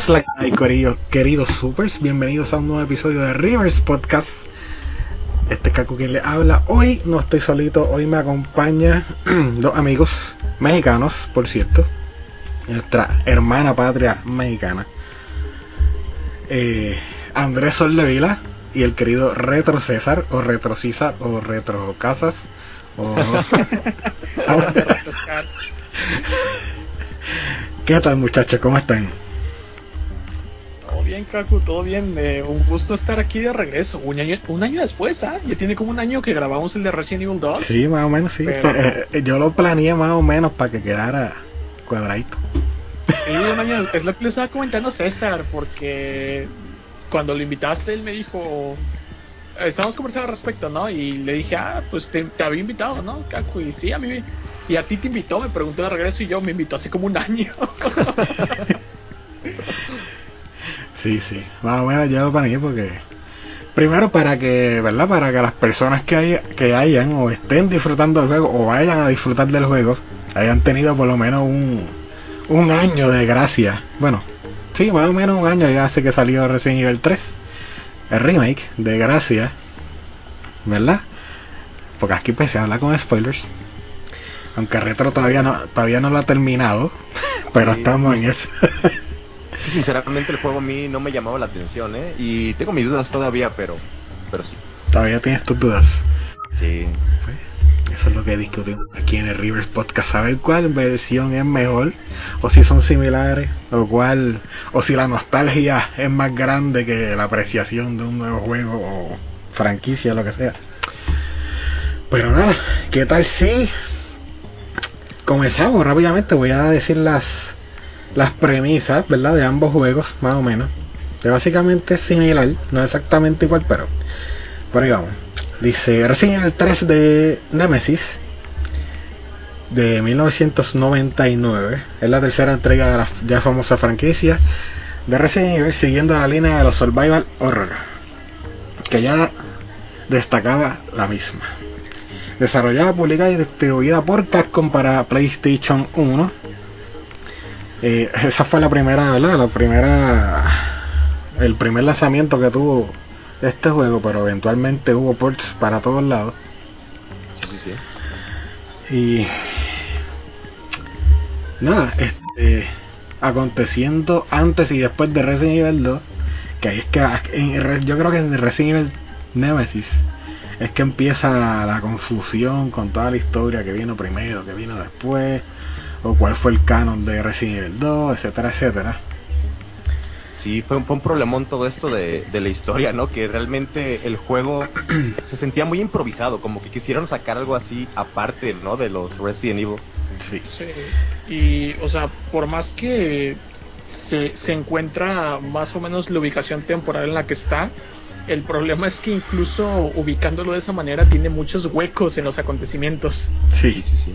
es la queridos supers? Bienvenidos a un nuevo episodio de Rivers Podcast. Este es Caco quien le habla. Hoy no estoy solito, hoy me acompaña dos amigos mexicanos, por cierto. Nuestra hermana patria mexicana. Eh, Andrés Soldevila y el querido Retro César, o Retro César, o Retro Casas, o... ¿Qué tal muchachos? ¿Cómo están? Kaku, todo bien. Eh, un gusto estar aquí de regreso. Un año, un año después, ¿ah? Ya tiene como un año que grabamos el de Resident Evil 2. Sí, más o menos, sí. Eh, eh, yo lo planeé más o menos para que quedara cuadradito. Sí, un año, es lo que le estaba comentando César, porque cuando lo invitaste, él me dijo, estamos conversando al respecto, ¿no? Y le dije, ah, pues te, había invitado, ¿no, Kaku? Y sí, a mí, y a ti te invitó, me preguntó de regreso y yo me invitó hace como un año. sí, sí, más o menos yo lo planeé porque... Primero para que, ¿verdad? Para que las personas que, hay, que hayan o estén disfrutando del juego o vayan a disfrutar del juego hayan tenido por lo menos un, un año de gracia. Bueno, sí, más o menos un año ya hace que salió Resident Evil 3, el remake de Gracia, ¿verdad? Porque aquí pues se habla con spoilers. Aunque Retro todavía no, todavía no lo ha terminado, pero estamos en eso. Sinceramente el juego a mí no me llamaba la atención, ¿eh? Y tengo mis dudas todavía, pero, pero sí. Todavía tienes tus dudas. Sí. Pues, eso es lo que discutimos aquí en el Rivers Podcast. Saber cuál versión es mejor, o si son similares, o cuál, o si la nostalgia es más grande que la apreciación de un nuevo juego o franquicia, lo que sea. Pero nada, ¿qué tal si comenzamos rápidamente? Voy a decir las las premisas, ¿verdad? De ambos juegos, más o menos. Que básicamente es similar, no exactamente igual, pero por ahí vamos. Dice Resident Evil 3 de Nemesis de 1999. Es la tercera entrega de la ya famosa franquicia de Resident Evil siguiendo la línea de los Survival Horror. Que ya destacaba la misma. Desarrollada, publicada y distribuida por Capcom para PlayStation 1. Eh, esa fue la primera, ¿verdad? La primera. El primer lanzamiento que tuvo este juego, pero eventualmente hubo ports para todos lados. Sí, sí, sí. Y nada, este, aconteciendo antes y después de Resident Evil 2, que ahí es que yo creo que en Resident Evil Nemesis es que empieza la confusión con toda la historia que vino primero, que vino después, o cuál fue el canon de Resident Evil 2, etcétera, etcétera. Sí, fue, un problemón todo esto de, la historia, ¿no? Que realmente el juego se sentía muy improvisado, como que quisieron sacar algo así aparte, ¿no? De los Resident Evil. Sí. sí. Y, o sea, por más que se, se encuentra más o menos la ubicación temporal en la que está, el problema es que incluso ubicándolo de esa manera tiene muchos huecos en los acontecimientos. Sí, sí, sí.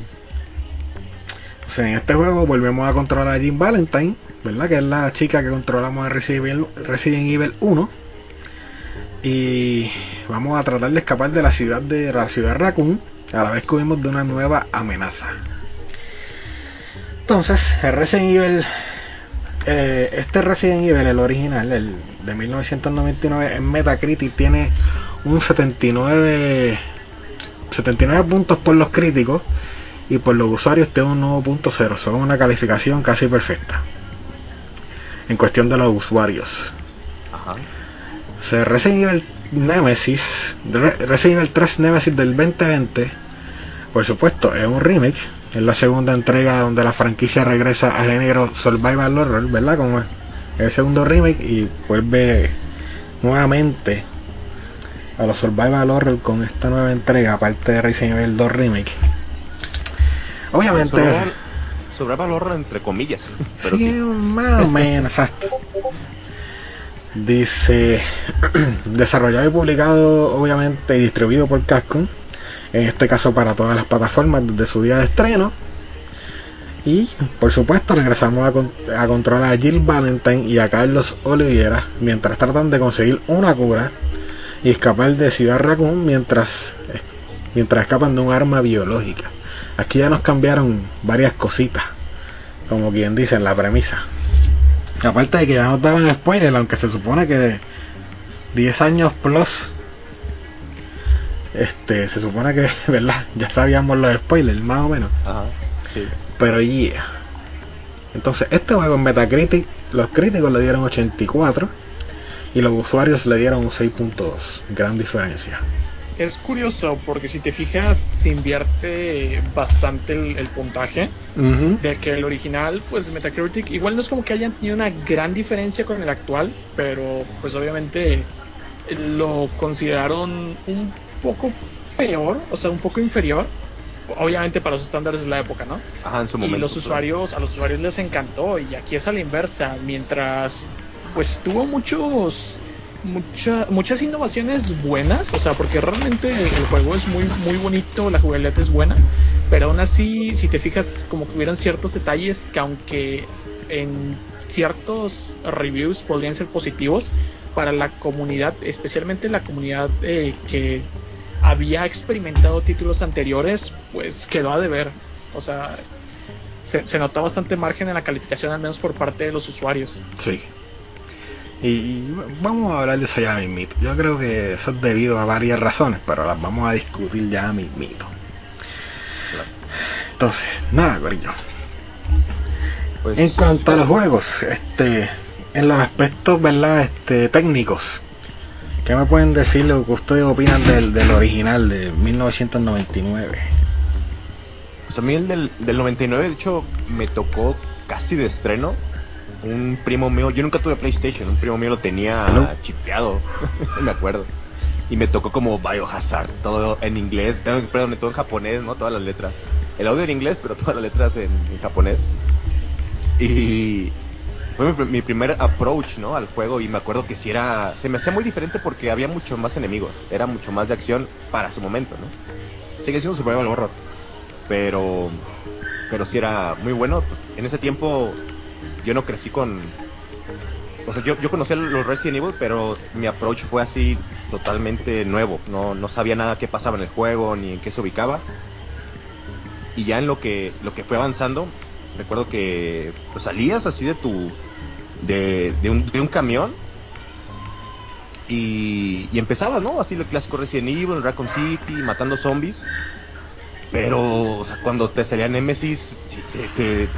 En este juego volvemos a controlar a Jim Valentine ¿verdad? Que es la chica que controlamos en Resident Evil, 1. Y vamos a tratar de escapar de la ciudad de la ciudad Raccoon a la vez que huimos de una nueva amenaza. Entonces, el Resident Evil, eh, este Resident Evil, el original, el de 1999, en Metacritic tiene un 79, 79 puntos por los críticos y por los usuarios tiene un 9.0, son una calificación casi perfecta en cuestión de los usuarios. Ajá. Se Resident Evil Nemesis, Resident Evil 3 Nemesis del 2020, por supuesto, es un remake. Es la segunda entrega donde la franquicia regresa al género Survival Horror, ¿verdad? Como el segundo remake y vuelve nuevamente a los Survival Horror con esta nueva entrega, aparte de Resident Evil 2 Remake. Obviamente sobre valor entre comillas. Pero sí, más o menos, exacto. Dice, desarrollado y publicado obviamente y distribuido por Capcom, en este caso para todas las plataformas desde su día de estreno. Y por supuesto regresamos a, a controlar a Jill Valentine y a Carlos Oliveira mientras tratan de conseguir una cura y escapar de Ciudad Raccoon mientras, mientras escapan de un arma biológica. Aquí ya nos cambiaron varias cositas, como quien dice en la premisa. Aparte de que ya nos daban spoiler, aunque se supone que 10 años plus, este, se supone que, ¿verdad? Ya sabíamos los spoilers, más o menos. Ajá, sí. Pero yeah. Entonces, este juego en Metacritic, los críticos le dieron 84 y los usuarios le dieron un 6.2. Gran diferencia. Es curioso porque si te fijas, se invierte bastante el, el puntaje. De que el original, pues Metacritic, igual no es como que hayan tenido una gran diferencia con el actual, pero pues obviamente lo consideraron un poco peor, o sea, un poco inferior, obviamente para los estándares de la época, ¿no? Ajá, en su y momento. los pues, usuarios, a los usuarios les encantó, y aquí es a la inversa, mientras pues tuvo muchos mucha- muchas innovaciones buenas, o sea, porque realmente el juego es muy muy bonito, la jugabilidad es buena, pero aún así, si te fijas, como que hubieron ciertos detalles que aunque en ciertos reviews podrían ser positivos para la comunidad, especialmente la comunidad eh, que había experimentado títulos anteriores, pues quedó a deber. O sea, se, se notó bastante margen en la calificación, al menos por parte de los usuarios. Sí. Y, vamos a hablar de eso ya mismito. Yo creo que eso es debido a varias razones, pero las vamos a discutir ya mismito. Entonces, nada, Corillo. Pues, En cuanto a los juegos, este, en los aspectos, ¿verdad? Este, técnicos, ¿qué me pueden decir lo que ustedes opinan del, del original de 1999? Pues a mí el del, del 99, de hecho, me tocó casi de estreno. Un primo mío, yo nunca tuve PlayStation, un primo mío lo tenía ¿No? chipeado, me acuerdo. Y me tocó como Biohazard, todo en inglés, perdón, todo en japonés, ¿no? Todas las letras. El audio en inglés, pero todas las letras en, en japonés. Y fue mi, mi primer approach, ¿no? Al juego y me acuerdo que sí era, se me hacía muy diferente porque había muchos más enemigos, era mucho más de acción para su momento, ¿no? Sigue siendo survival horror, pero pero sí era muy bueno. En ese tiempo yo no crecí con o sea, yo, yo conocía los Resident Evil, pero mi approach fue así totalmente nuevo. No, no sabía nada qué pasaba en el juego ni en qué se ubicaba. Y ya en lo que lo que fue avanzando, recuerdo que pues, salías así de tu de, de, un, de un camión y, y empezabas, ¿no? Así lo clásico Resident Evil, Raccoon City, matando zombies. Pero, o sea, cuando te salían Nemesis, te- te-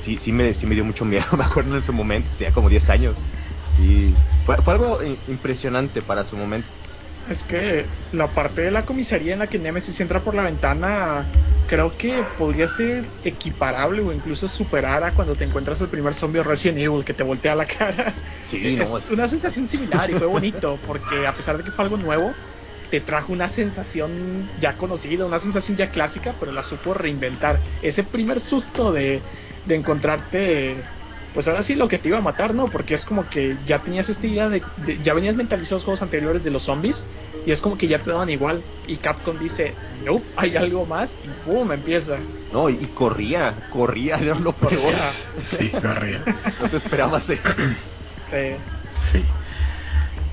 sí, sí me, sí me dio mucho miedo, me acuerdo en su momento, tenía como 10 años. Y fue, fue algo impresionante para su momento. Es que la parte de la comisaría en la que Nemesis entra por la ventana, creo que podría ser equiparable o incluso superar a cuando te encuentras el primer zombie de Resident Evil que te voltea la cara. Sí, es no, es- una sensación similar y fue bonito porque a pesar de que fue algo nuevo, te trajo una sensación ya conocida, una sensación ya clásica, pero la supo reinventar. Ese primer susto de, de encontrarte, pues ahora sí lo que te iba a matar, ¿no? Porque es como que ya tenías esta idea de, de- ya venías mentalizados juegos anteriores de los zombies y es como que ya te daban igual y Capcom dice, no, hay algo más y pum, empieza. No, y, y corría, corría, era lo peor. Corría. Sí, corría. No te esperabas eso. Sí. Sí.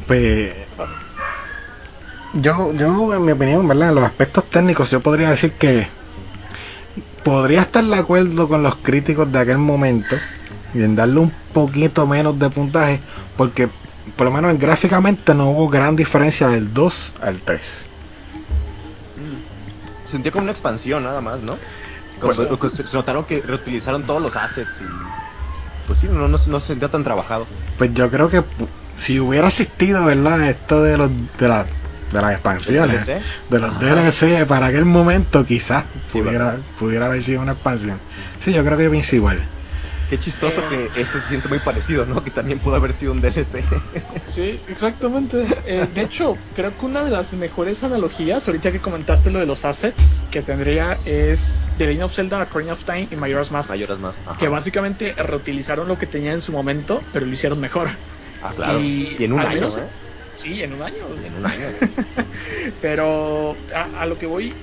Pues yo, yo en mi opinión, ¿verdad? En los aspectos técnicos yo podría decir que podría estar de acuerdo con los críticos de aquel momento y en darle un poquito menos de puntaje porque por lo menos gráficamente no hubo gran diferencia del 2 al 3. Se sentía como una expansión nada más, ¿no? Como Pues- se, se notaron que reutilizaron todos los assets y pues sí, no, no, no se sentía tan trabajado. Pues yo creo que si hubiera existido, ¿verdad? Esto de los de, la- de las expansiones, DLC? de los. DLC para aquel momento quizás pudiera, pudiera haber sido una expansión. Sí, yo creo que pienso igual. Qué chistoso Eh. que este se siente muy parecido, ¿no? Que también pudo haber sido un DLC. Sí, exactamente. Eh, de hecho, creo que una de las mejores analogías, ahorita que comentaste lo de los assets, que tendría es The Legend of Zelda, Ocarina of Time y Majora's Mask. Mayoras más. Ajá. Que básicamente reutilizaron lo que tenía en su momento, pero lo hicieron mejor. Ah, claro. y Y, en un año, menos- ¿eh? Sí, en un año. En un año. Pero a, a lo que voy,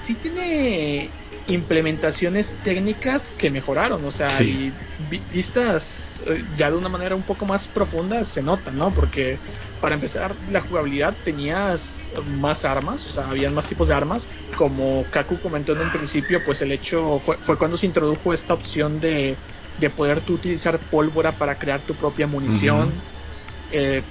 sí tiene implementaciones técnicas que mejoraron, o sea, Sí. y vi- vistas eh, ya de una manera un poco más profunda se nota, ¿no? Porque para empezar, la jugabilidad tenías más armas, o sea, habían más tipos de armas, como Kaku comentó en un principio, pues el hecho fue, fue cuando se introdujo esta opción de de poder tú utilizar pólvora para crear tu propia munición. Eh,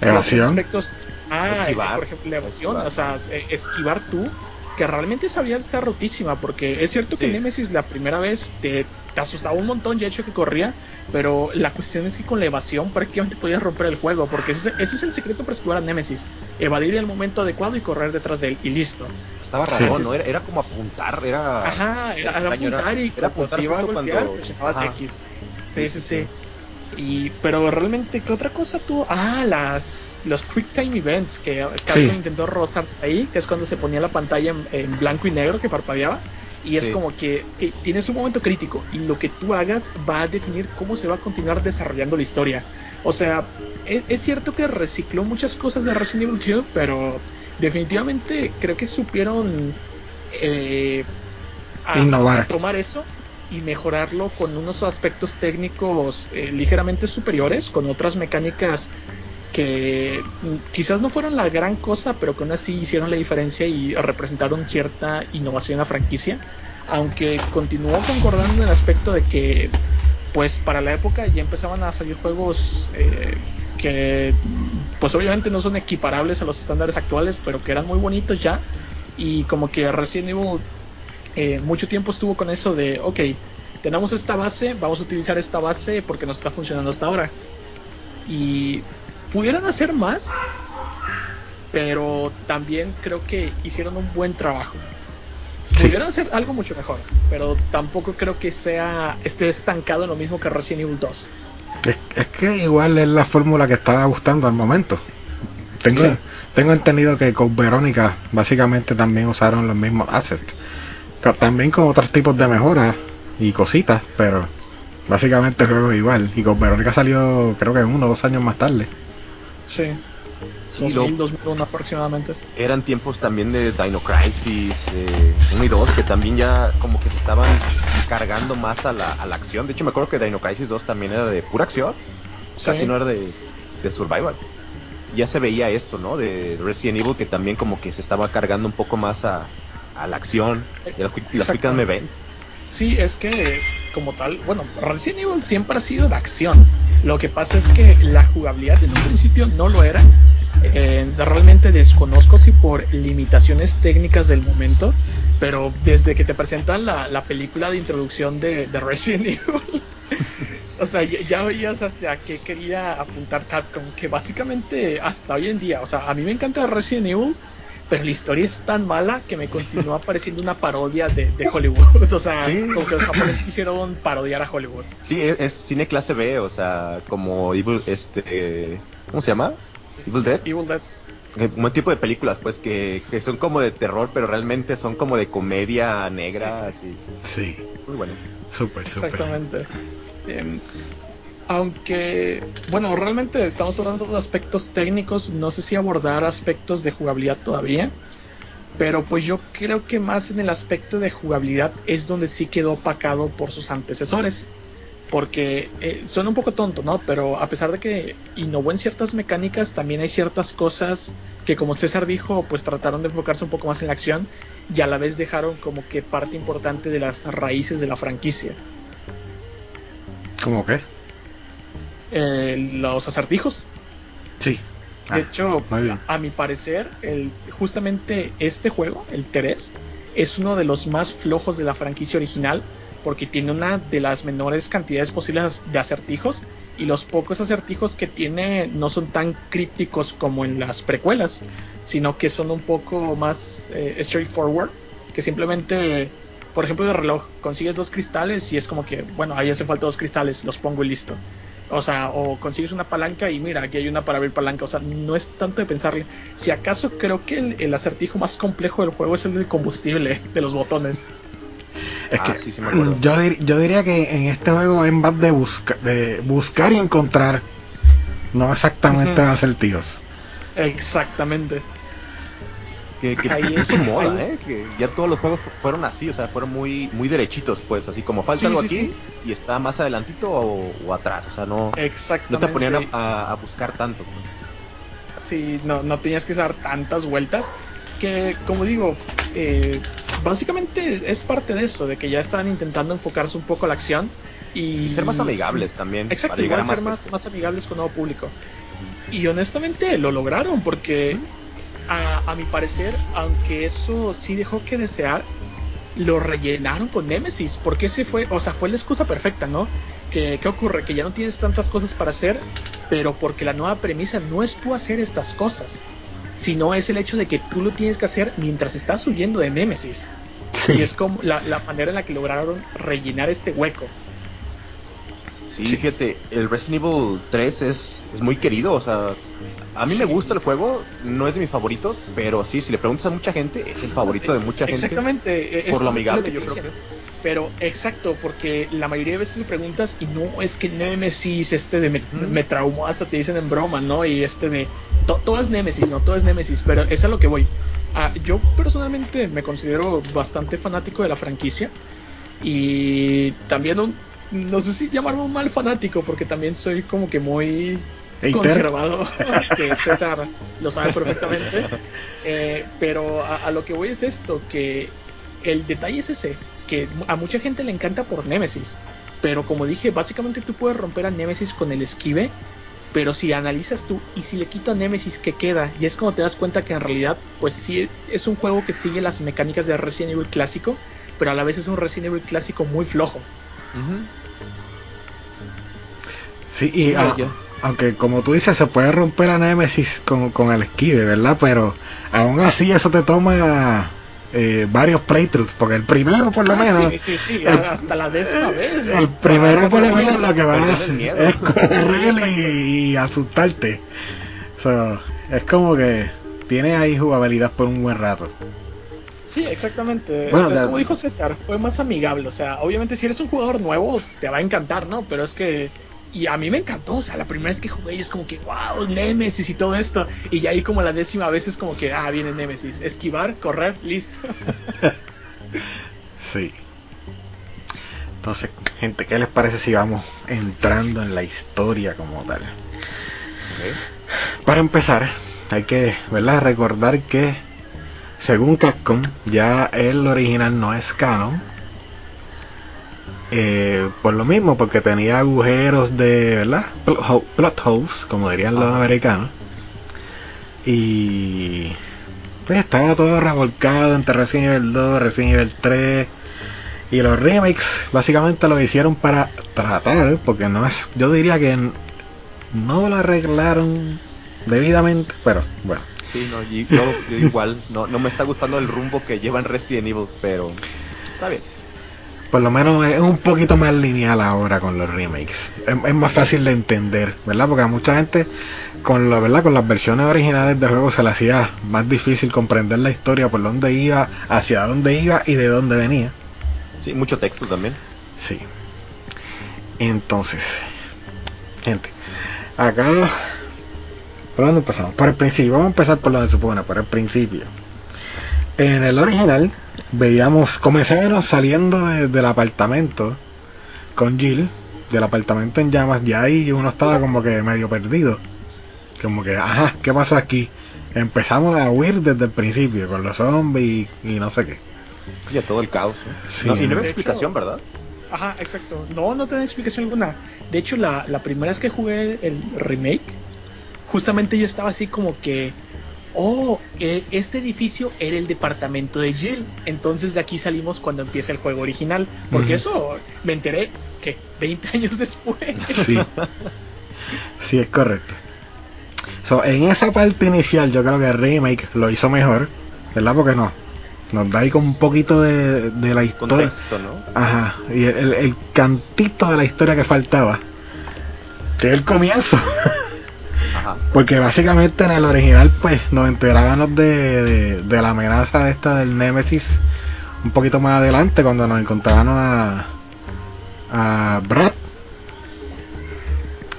Evasión. aspectos- ah, Esquivar. por ejemplo, la evasión, Esquivar. o sea, eh, esquivar tú, que realmente sabía estar rotísima, porque es cierto que Sí. Nemesis la primera vez te, te asustaba un montón, ya hecho que corría, pero la cuestión es que con la evasión prácticamente podías romper el juego, porque ese, ese es el secreto para esquivar a Nemesis, evadir en el momento adecuado y correr detrás de él, y listo. Estaba Sí. raro, ¿no? Era, era como apuntar, era... Ajá, era, era apuntar y era apuntar golpear, cuando-. X. Sí, sí, sí. Y, pero realmente, ¿qué otra cosa tuvo? Ah, las, los Quick Time Events que Capcom Sí. intentó rozar ahí, que es cuando se ponía la pantalla en, en blanco y negro que parpadeaba. Y es Sí. como que tienes un momento crítico y lo que tú hagas va a definir cómo se va a continuar desarrollando la historia. O sea, es, es cierto que recicló muchas cosas de Resident Evil 2, pero definitivamente creo que supieron eh, a- Innovar. a tomar eso y mejorarlo con unos aspectos técnicos eh, ligeramente superiores, con otras mecánicas que quizás no fueron la gran cosa, pero que aún así hicieron la diferencia y representaron cierta innovación la franquicia. Aunque continuó concordando en el aspecto de que, pues para la época ya empezaban a salir juegos eh, que, pues obviamente no son equiparables a los estándares actuales, pero que eran muy bonitos ya. Y como que Resident Evil eh, mucho tiempo estuvo con eso de, ok, tenemos esta base, vamos a utilizar esta base porque nos está funcionando hasta ahora. Y pudieran hacer más, pero también creo que hicieron un buen trabajo. Sí. Pudieran hacer algo mucho mejor, pero tampoco creo que sea esté estancado en lo mismo que Resident Evil 2. Es, es que igual es la fórmula que estaba gustando al momento. Tengo, Sí. tengo entendido que con Verónica básicamente también usaron los mismos assets. También con otros tipos de mejoras y cositas, pero básicamente el juego es igual. Y con Verónica salió creo que uno o dos años más tarde. Sí. Sí, 2000, lo- 2001 aproximadamente. Eran tiempos también de Dino Crisis eh, 1 y 2 que también ya como que se estaban cargando más a la, a la acción. De hecho me acuerdo que Dino Crisis 2 también era de pura acción, casi Sí. no era de, de survival. Ya se veía esto, ¿no? De Resident Evil que también como que se estaba cargando un poco más a, a la acción y las, y las quick events. Sí, es que como tal, bueno, Resident Evil siempre ha sido de acción. Lo que pasa es que la jugabilidad en un principio no lo era. Eh, realmente desconozco si por limitaciones técnicas del momento, pero desde que te presentan la, la película de introducción de, de Resident Evil, o sea, ya, ya veías hasta qué quería apuntar Capcom, que básicamente hasta hoy en día, o sea, a mí me encanta Resident Evil, pero la historia es tan mala que me continúa pareciendo una parodia de, de Hollywood. O sea, Sí. como que los japoneses quisieron parodiar a Hollywood. Sí, es, es cine clase B, o sea, como Evil, este, ¿cómo se llama? Evil Dead. Evil Dead. Un tipo de películas, pues, que, que son como de terror, pero realmente son como de comedia negra, así. Sí, Muy bueno. súper, súper. Exactamente. Em, aunque, bueno, realmente estamos hablando de aspectos técnicos, no sé si abordar aspectos de jugabilidad todavía, pero pues yo creo que más en el aspecto de jugabilidad es donde sí quedó opacado por sus antecesores. Porque eh, suena un poco tonto, ¿no? Pero a pesar de que innovó en ciertas mecánicas, también hay ciertas cosas que, como César dijo, pues trataron de enfocarse un poco más en la acción y a la vez dejaron como que parte importante de las raíces de la franquicia. ¿Cómo qué? Eh, los acertijos. Sí. De Ah, hecho, a mi parecer, el, justamente este juego, el 3, es uno de los más flojos de la franquicia original porque tiene una de las menores cantidades posibles de acertijos y los pocos acertijos que tiene no son tan crípticos como en las precuelas, sino que son un poco más eh, straightforward, que simplemente, por ejemplo, de reloj, consigues dos cristales y es como que, bueno, ahí hace falta dos cristales, los pongo y listo. O sea, o consigues una palanca y mira, aquí hay una para abrir palanca. O sea, no es tanto de pensarle. Si acaso creo que el, el acertijo más complejo del juego es el del combustible, de los botones. Es Ah, que sí, sí me acuerdo. yo, dir- yo diría que en este juego es más de, busca, de buscar y encontrar, no exactamente Ujú. acertijos. Exactamente. Que, que Ahí puso es- moda, ahí- ¿eh? Que ya todos los juegos fu- fueron así, o sea, fueron muy muy derechitos, pues, así como falta Sí, algo sí, aquí sí. y está más adelantito o, o atrás, o sea, no, no te ponían a, a- a buscar tanto. pues. Sí, no, no tenías que dar tantas vueltas. Que, como digo, eh, básicamente es parte de eso, de que ya están intentando enfocarse un poco a la acción. Y, ser más amigables también. Exacto, igual ser más, más amigables con nuevo público. Y honestamente lo lograron porque a, a, mi parecer, aunque eso sí dejó que desear, lo rellenaron con Nemesis, porque ese fue, o sea, fue la excusa perfecta, ¿no? Que, ¿Qué ocurre? Que ya no tienes tantas cosas para hacer, pero porque la nueva premisa no es tú hacer estas cosas, sino es el hecho de que tú lo tienes que hacer mientras estás huyendo de Nemesis. Y es como la, la manera en la que lograron rellenar este hueco. Sí, fíjate, el Resident Evil 3 es, es muy querido, o sea, a mí me gusta el juego, no es de mis favoritos, pero sí, si le preguntas a mucha gente, es el favorito de mucha gente. Exactamente. por lo amigable, yo creo que es. Pero exacto, porque la mayoría de veces preguntas y no es que Nemesis, este de me, me traumó, hasta te dicen en broma, ¿no? Y este de... todo es Nemesis, ¿no? Todo es Nemesis, pero es a lo que voy. Ah, yo personalmente me considero bastante fanático de la franquicia y también un, no sé si llamarme un mal fanático, porque también soy como que muy conservador, que César lo sabe perfectamente. Eh, pero a, lo que voy es esto, que el detalle es ese, que a mucha gente le encanta por Nemesis. Pero como dije, básicamente tú puedes romper a Nemesis con el esquive. Pero si analizas tú y si le quito a Nemesis, ¿qué queda? Y es como te das cuenta que en realidad, pues sí, es un juego que sigue las mecánicas de Resident Evil clásico, pero a la vez es un Resident Evil clásico muy flojo. Sí, y aunque como tú dices, se puede romper a Nemesis con, con el esquive, ¿verdad? Pero aún así eso te toma eh, varios playthroughs, porque el primero por lo ah, menos... Sí, sí, sí, hasta la décima vez. El primero por lo menos lo que va a hacer es correr y, asustarte. es como que tiene ahí jugabilidad por un buen rato. Sí, exactamente. Bueno, es como dijo César, fue más amigable. O sea, obviamente si eres un jugador nuevo, te va a encantar, ¿no? Pero es que y a mí me encantó, o sea, la primera vez que jugué es como que, wow, Nemesis y todo esto. Y ya ahí como la décima vez es como que, ah, viene Nemesis. Esquivar, correr, listo. sí. Entonces, gente, ¿qué les parece si vamos entrando en la historia como tal? Para empezar, hay que, ¿verdad? Recordar que, según Capcom, ya el original no es canon eh, por lo mismo, porque tenía agujeros de, ¿verdad? Plot holes, como dirían los americanos. Y pues estaba todo revolcado entre Resident Evil 2, Resident Evil 3 y los remakes básicamente lo hicieron para tratar, porque no es, yo diría que no lo arreglaron debidamente, pero bueno. Sí, no, yo, igual, no, no me está gustando el rumbo que llevan Resident Evil, pero está bien por lo menos es un poquito más lineal ahora con los remakes. Es, más fácil de entender, ¿verdad? Porque a mucha gente con la verdad con las versiones originales del juego se le hacía más difícil comprender la historia por dónde iba, hacia dónde iba y de dónde venía. Sí, mucho texto también. Sí. Entonces, gente, acá ¿por dónde empezamos? Por el principio, vamos a empezar por lo se supone, por el principio. En el original veíamos, comenzábamos saliendo del apartamento con Jill, del apartamento en llamas, ya ahí uno estaba como que medio perdido. Como que, ajá, ¿qué pasó aquí? Empezamos a huir desde el principio, con los zombies y, no sé qué. Y todo el caos. y no hay explicación, ¿verdad? Ajá, exacto. No, no tiene explicación alguna. De hecho, la, la primera vez que jugué el remake, justamente yo estaba así como que oh, este edificio era el departamento de Jill. Entonces de aquí salimos cuando empieza el juego original. Porque eso me enteré que 20 años después. Sí. Sí, es correcto. en esa parte inicial yo creo que el remake lo hizo mejor, ¿verdad? Porque no. Nos da ahí como un poquito de, la historia. ¿no? Ajá. Y el, el, cantito de la historia que faltaba. Que es el comienzo. Porque básicamente en el original pues nos enterábamos de, de, la amenaza esta del Nemesis un poquito más adelante cuando nos encontrábamos a, a Brad.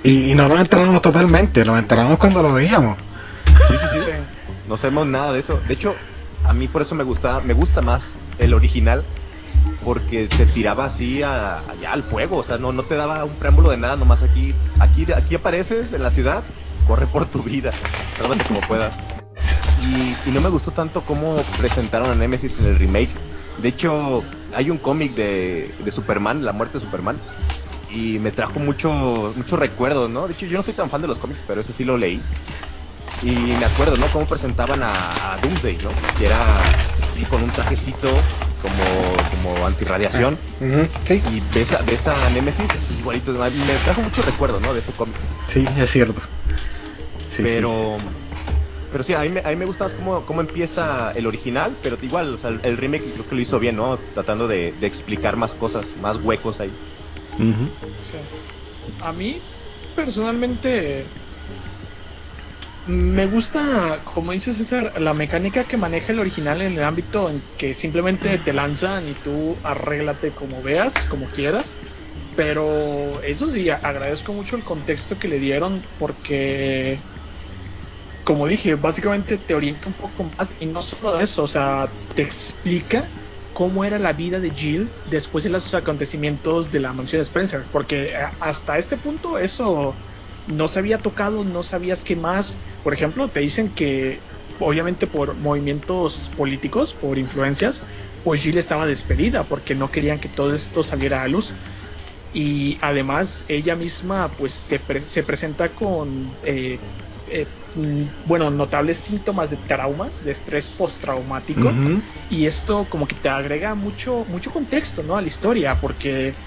Y, no nos enterábamos totalmente, nos enterábamos cuando lo veíamos. Sí, sí, sí. No sabemos nada de eso. De hecho, a mí por eso me gusta, me gusta más el original porque se tiraba así allá al fuego, o sea, no, no te daba un preámbulo de nada, nomás aquí, aquí, aquí apareces en la ciudad, corre por tu vida, sálvate como puedas. Y, no me gustó tanto cómo presentaron a Nemesis en el remake. De hecho, hay un cómic de, de, Superman, la muerte de Superman, y me trajo mucho mucho recuerdos, ¿no? De hecho, yo no soy tan fan de los cómics, pero ese sí lo leí. Y me acuerdo, ¿no? Cómo presentaban a, a Doomsday, ¿no? Que era así con un trajecito como, como antirradiación. Ujú, Sí, Y ves a, ves a Nemesis así igualito. Me trajo mucho recuerdo, ¿no? De ese cómic. sí, es cierto. Sí, pero pero sí, a mí, me, a mí me gusta más cómo, cómo empieza el original, pero igual, o sea, el, el remake creo que lo hizo bien, ¿no? Tratando de, de explicar más cosas, más huecos ahí. Sí. A mí, personalmente, me gusta, como dices César, la mecánica que maneja el original en el ámbito en que simplemente te lanzan y tú arréglate como veas, como quieras. Pero eso sí, agradezco mucho el contexto que le dieron porque, como dije, básicamente te orienta un poco más y no solo eso, o sea, te explica cómo era la vida de Jill después de los acontecimientos de la mansión Spencer, porque eh, hasta este punto eso no se había tocado, no sabías qué más. Por ejemplo, te dicen que obviamente por movimientos políticos, por influencias, pues Jill estaba despedida porque no querían que todo esto saliera a luz. Y además ella misma pues te pre- se presenta con eh, eh, bueno notables síntomas de traumas, de estrés postraumático y esto como que te agrega mucho mucho contexto no a la historia porque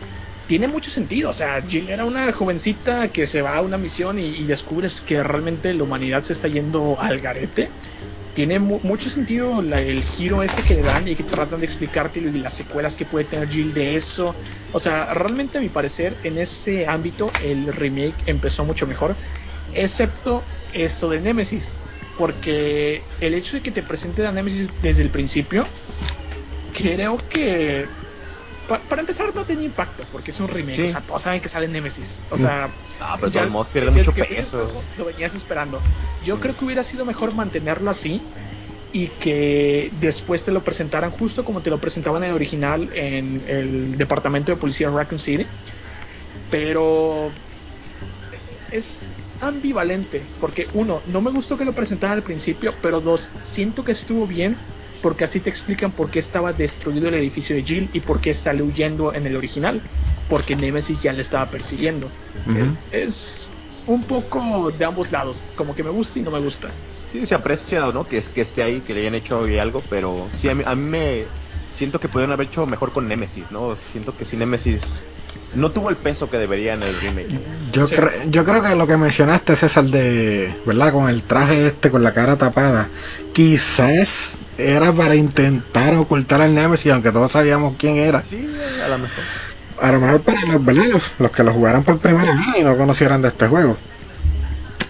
tiene mucho sentido. O sea Jill era una jovencita que se va a una misión y, y descubres que realmente la humanidad se está yendo al garete. Tiene mu- mucho sentido la- el giro este que le dan y que tratan de explicártelo y las secuelas que puede tener Jill de eso. O sea realmente a mi parecer en ese ámbito el remake empezó mucho mejor excepto esto de Nemesis porque el hecho de que te presente a Nemesis desde el principio creo que pa- para empezar no tenía impacto porque es un remake, Sí. o sea, todos saben que sale Nemesis, o sea, Ah, pero ya modos pierde mucho peso. juego, lo venías esperando. Yo Sí. creo que hubiera sido mejor mantenerlo así y que después te lo presentaran justo como te lo presentaban en el original en el departamento de policía de Raccoon City, pero es ambivalente porque uno no me gustó que lo presentaran al principio pero dos siento que estuvo bien porque así te explican por qué estaba destruido el edificio de Jill y por qué sale huyendo en el original porque Nemesis ya le estaba persiguiendo Ujú. es un poco de ambos lados como que me gusta y no me gusta Sí, se aprecia, ¿no? Que, es, que esté ahí, que le hayan hecho algo, pero sí, a mí, a mí me siento que pudieron haber hecho mejor con Nemesis, ¿no? Siento que si Nemesis no tuvo el peso que debería en el remake. Yo, Sí. cre- yo creo que lo que mencionaste, César, de, ¿verdad? Con el traje este, con la cara tapada, quizás era para intentar ocultar al Nemesis, aunque todos sabíamos quién era. Sí, a lo mejor. A lo mejor para los, ¿verdad? los, los que lo jugaran por primera vez y no conocieran de este juego.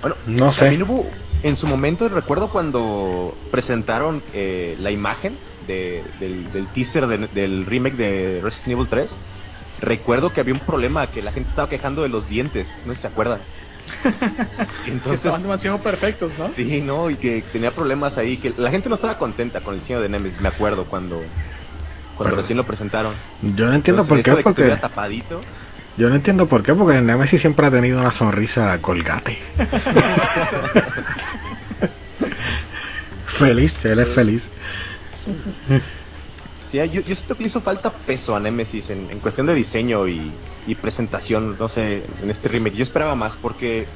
Bueno, No sé. también hubo, en su momento recuerdo cuando presentaron eh, la imagen de- del, del teaser de- del remake de Resident Evil 3, recuerdo que había un problema, que la gente estaba quejando de los dientes, no sé si se acuerdan. que Entonces, estaban demasiado perfectos ¿no? sí, no, y que tenía problemas ahí, que la gente no estaba contenta con el diseño de Nemesis, me acuerdo cuando cuando Pero- recién lo presentaron. Yo no entiendo Entonces, por qué, porque tapadito, yo no entiendo por qué, porque Nemesis siempre ha tenido una sonrisa colgate. feliz, él es feliz. Yo, yo siento que le hizo falta peso a Nemesis en, en cuestión de diseño y, y presentación, no sé, en este remake. Yo esperaba más porque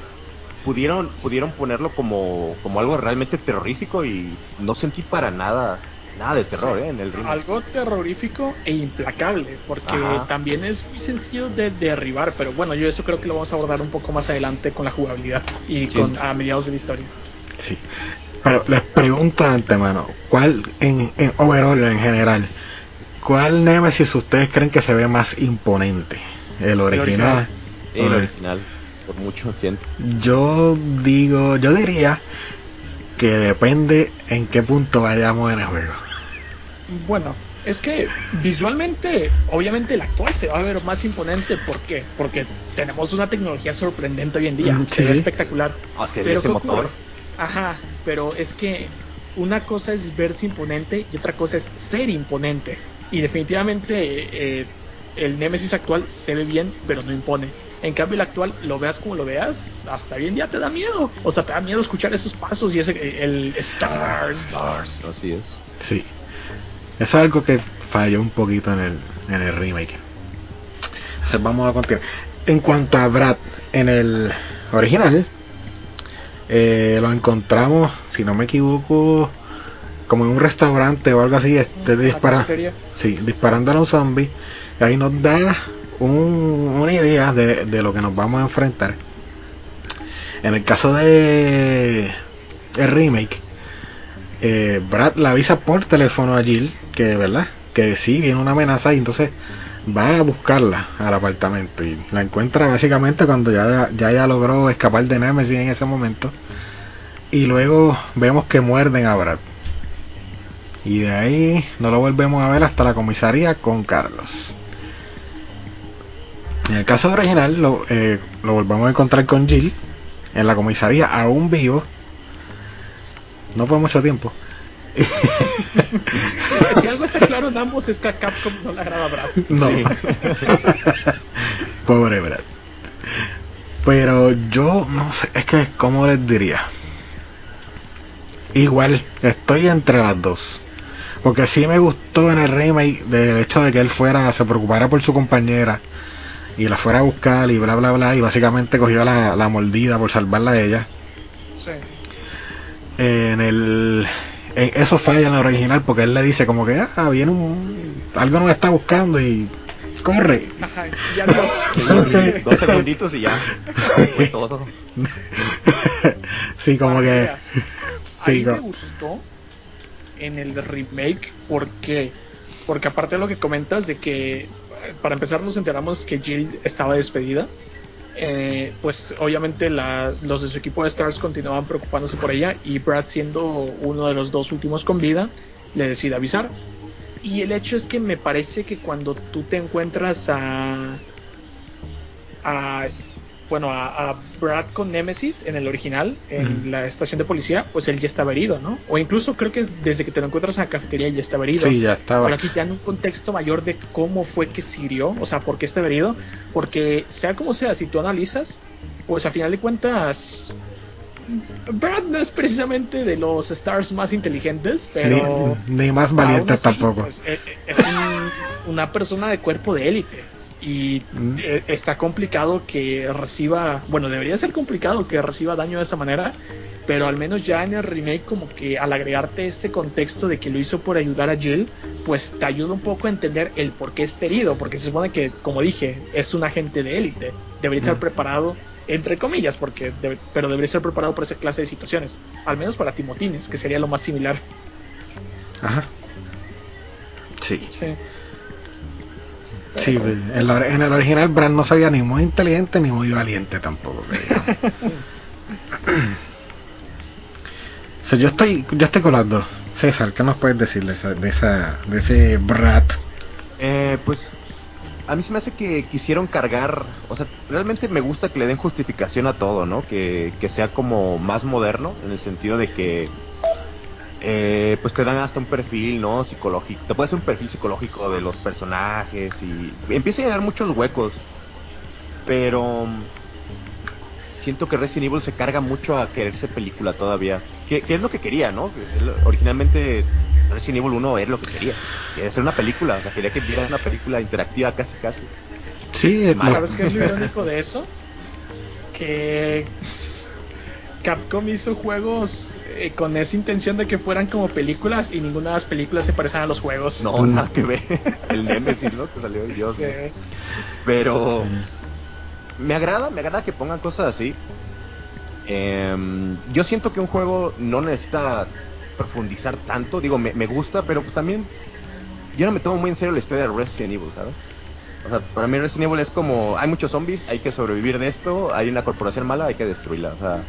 pudieron, pudieron ponerlo como, como algo realmente terrorífico y no sentí para nada, nada de terror, Sí. ¿eh? En el remake. algo terrorífico e implacable, porque Ajá. también es muy sencillo de derribar, pero bueno, yo eso creo que lo vamos a abordar un poco más adelante con la jugabilidad y Sí. con a mediados de la historia. Sí. Pero les pregunto de antemano, ¿cuál en, en overall en general, cuál Nemesis ustedes creen que se ve más imponente? ¿El original? El ¿O original, por mucho siento. Yo digo, yo diría que depende en qué punto vayamos en el juego. Bueno, es que visualmente, obviamente el actual se va a ver más imponente, ¿por qué? Porque tenemos una tecnología sorprendente hoy en día, Mm, se sí, ve sí. espectacular. Ah, es que Pero ese ¿qué motor. Ajá, pero es que una cosa es verse imponente y otra cosa es ser imponente. Y definitivamente eh, el Nemesis actual se ve bien, pero no impone. En cambio, el actual, lo veas como lo veas, hasta bien ya te da miedo. O sea, te da miedo escuchar esos pasos y ese, el Stars, Stars. Así es. Sí. Eso es algo que falló un poquito en el, en el remake. Entonces vamos a continuar. En cuanto a Brad, en el original, eh, lo encontramos, si no me equivoco, como en un restaurante o algo así, este, Una dispara. Sí, disparando a los zombies. Ahí nos da un- una idea de, de lo que nos vamos a enfrentar. En el caso de el remake, eh, Brad le avisa por teléfono a Jill que, ¿verdad? Que sí, viene una amenaza y entonces va a buscarla al apartamento y la encuentra básicamente cuando ya, ya ella logró escapar de Nemesis en ese momento. Y luego vemos que muerden a Brad. Y de ahí no lo volvemos a ver hasta la comisaría con Carlos. En el caso original lo, eh, lo volvemos a encontrar con Jill en la comisaría aún vivo. No por mucho tiempo. Si algo está claro en ambos es que a Capcom no le agrada a Brad. No. Sí. Pobre Brad. Pero yo no sé, es que, ¿cómo les diría? Igual, estoy entre las dos. Porque sí me gustó en el remake del hecho de que él fuera, se preocupara por su compañera y la fuera a buscar y bla bla bla y básicamente cogió la, la mordida por salvarla a ella. Sí. En el en- eso falla en el original porque él le dice como que ah, viene un algo nos está buscando y corre. Ajá, y adiós. Sí, dos segunditos y ya. Fue todo. sí, como que sí, Ahí me co- gustó en el remake porque porque aparte de lo que comentas de que para empezar nos enteramos que Jill estaba despedida eh, pues obviamente los de su equipo de Stars continuaban preocupándose por ella y Brad siendo uno de los dos últimos con vida le decide avisar. Y el hecho es que me parece que cuando tú te encuentras a a bueno a, a Brad con Nemesis en el original en la estación de policía pues él ya estaba herido no o incluso creo que es desde que te lo encuentras en la cafetería ya estaba herido sí, ya estaba. pero aquí te dan un contexto mayor de cómo fue que se hirió, o sea, por qué está herido, porque sea como sea, si tú analizas, pues a final de cuentas, Brad no es precisamente de los stars más inteligentes, pero ni, ni más así, tampoco. pues, eh, eh, es un- una persona de cuerpo de élite y Mm. eh, está complicado que reciba, bueno, debería ser complicado que reciba daño de esa manera, pero al menos ya en el remake como que al agregarte este contexto de que lo hizo por ayudar a Jill, pues te ayuda un poco a entender el por qué está herido, porque se supone que, como dije, es un agente de élite, debería estar preparado entre comillas, porque debe- pero debería estar preparado para esa clase de situaciones, al menos para Timotines, que sería lo más similar. Ajá. Sí. Sí. Sí, en, la- en el original Brad no sabía ni muy inteligente ni muy valiente tampoco. que digamos. O sea, yo estoy, yo estoy con las dos. César, ¿qué nos puedes decir de, esa, de, esa, de ese Brad? Eh, pues a mí se me hace que quisieron cargar, o sea, realmente me gusta que le den justificación a todo, ¿no? Que, que sea como más moderno, en el sentido de que, eh, pues te dan hasta un perfil, ¿no? Psicológico, te puede hacer un perfil psicológico de los personajes y empieza a llenar muchos huecos, pero mm, siento que Resident Evil se carga mucho a quererse película todavía, que, que es lo que quería, ¿no? Originalmente Resident Evil 1 era lo que quería, quería hacer una película, o sea, quería que viera una película interactiva casi casi. Sí, lo- ¿Sabes qué es lo irónico de eso? Que Capcom hizo juegos eh, con esa intención de que fueran como películas y ninguna de las películas se parecían a los juegos. No, Mm. nada que ver. El Nemesis, ¿no? Que salió, Dios. Sí. ¿no? Pero me agrada, me agrada que pongan cosas así. Em, yo siento que un juego no necesita profundizar tanto. Digo, me, me gusta, pero pues también yo no me tomo muy en serio la historia de Resident Evil, ¿sabes? O sea, para mí Resident Evil es como, hay muchos zombies, hay que sobrevivir de esto, hay una corporación mala, hay que destruirla. O sea,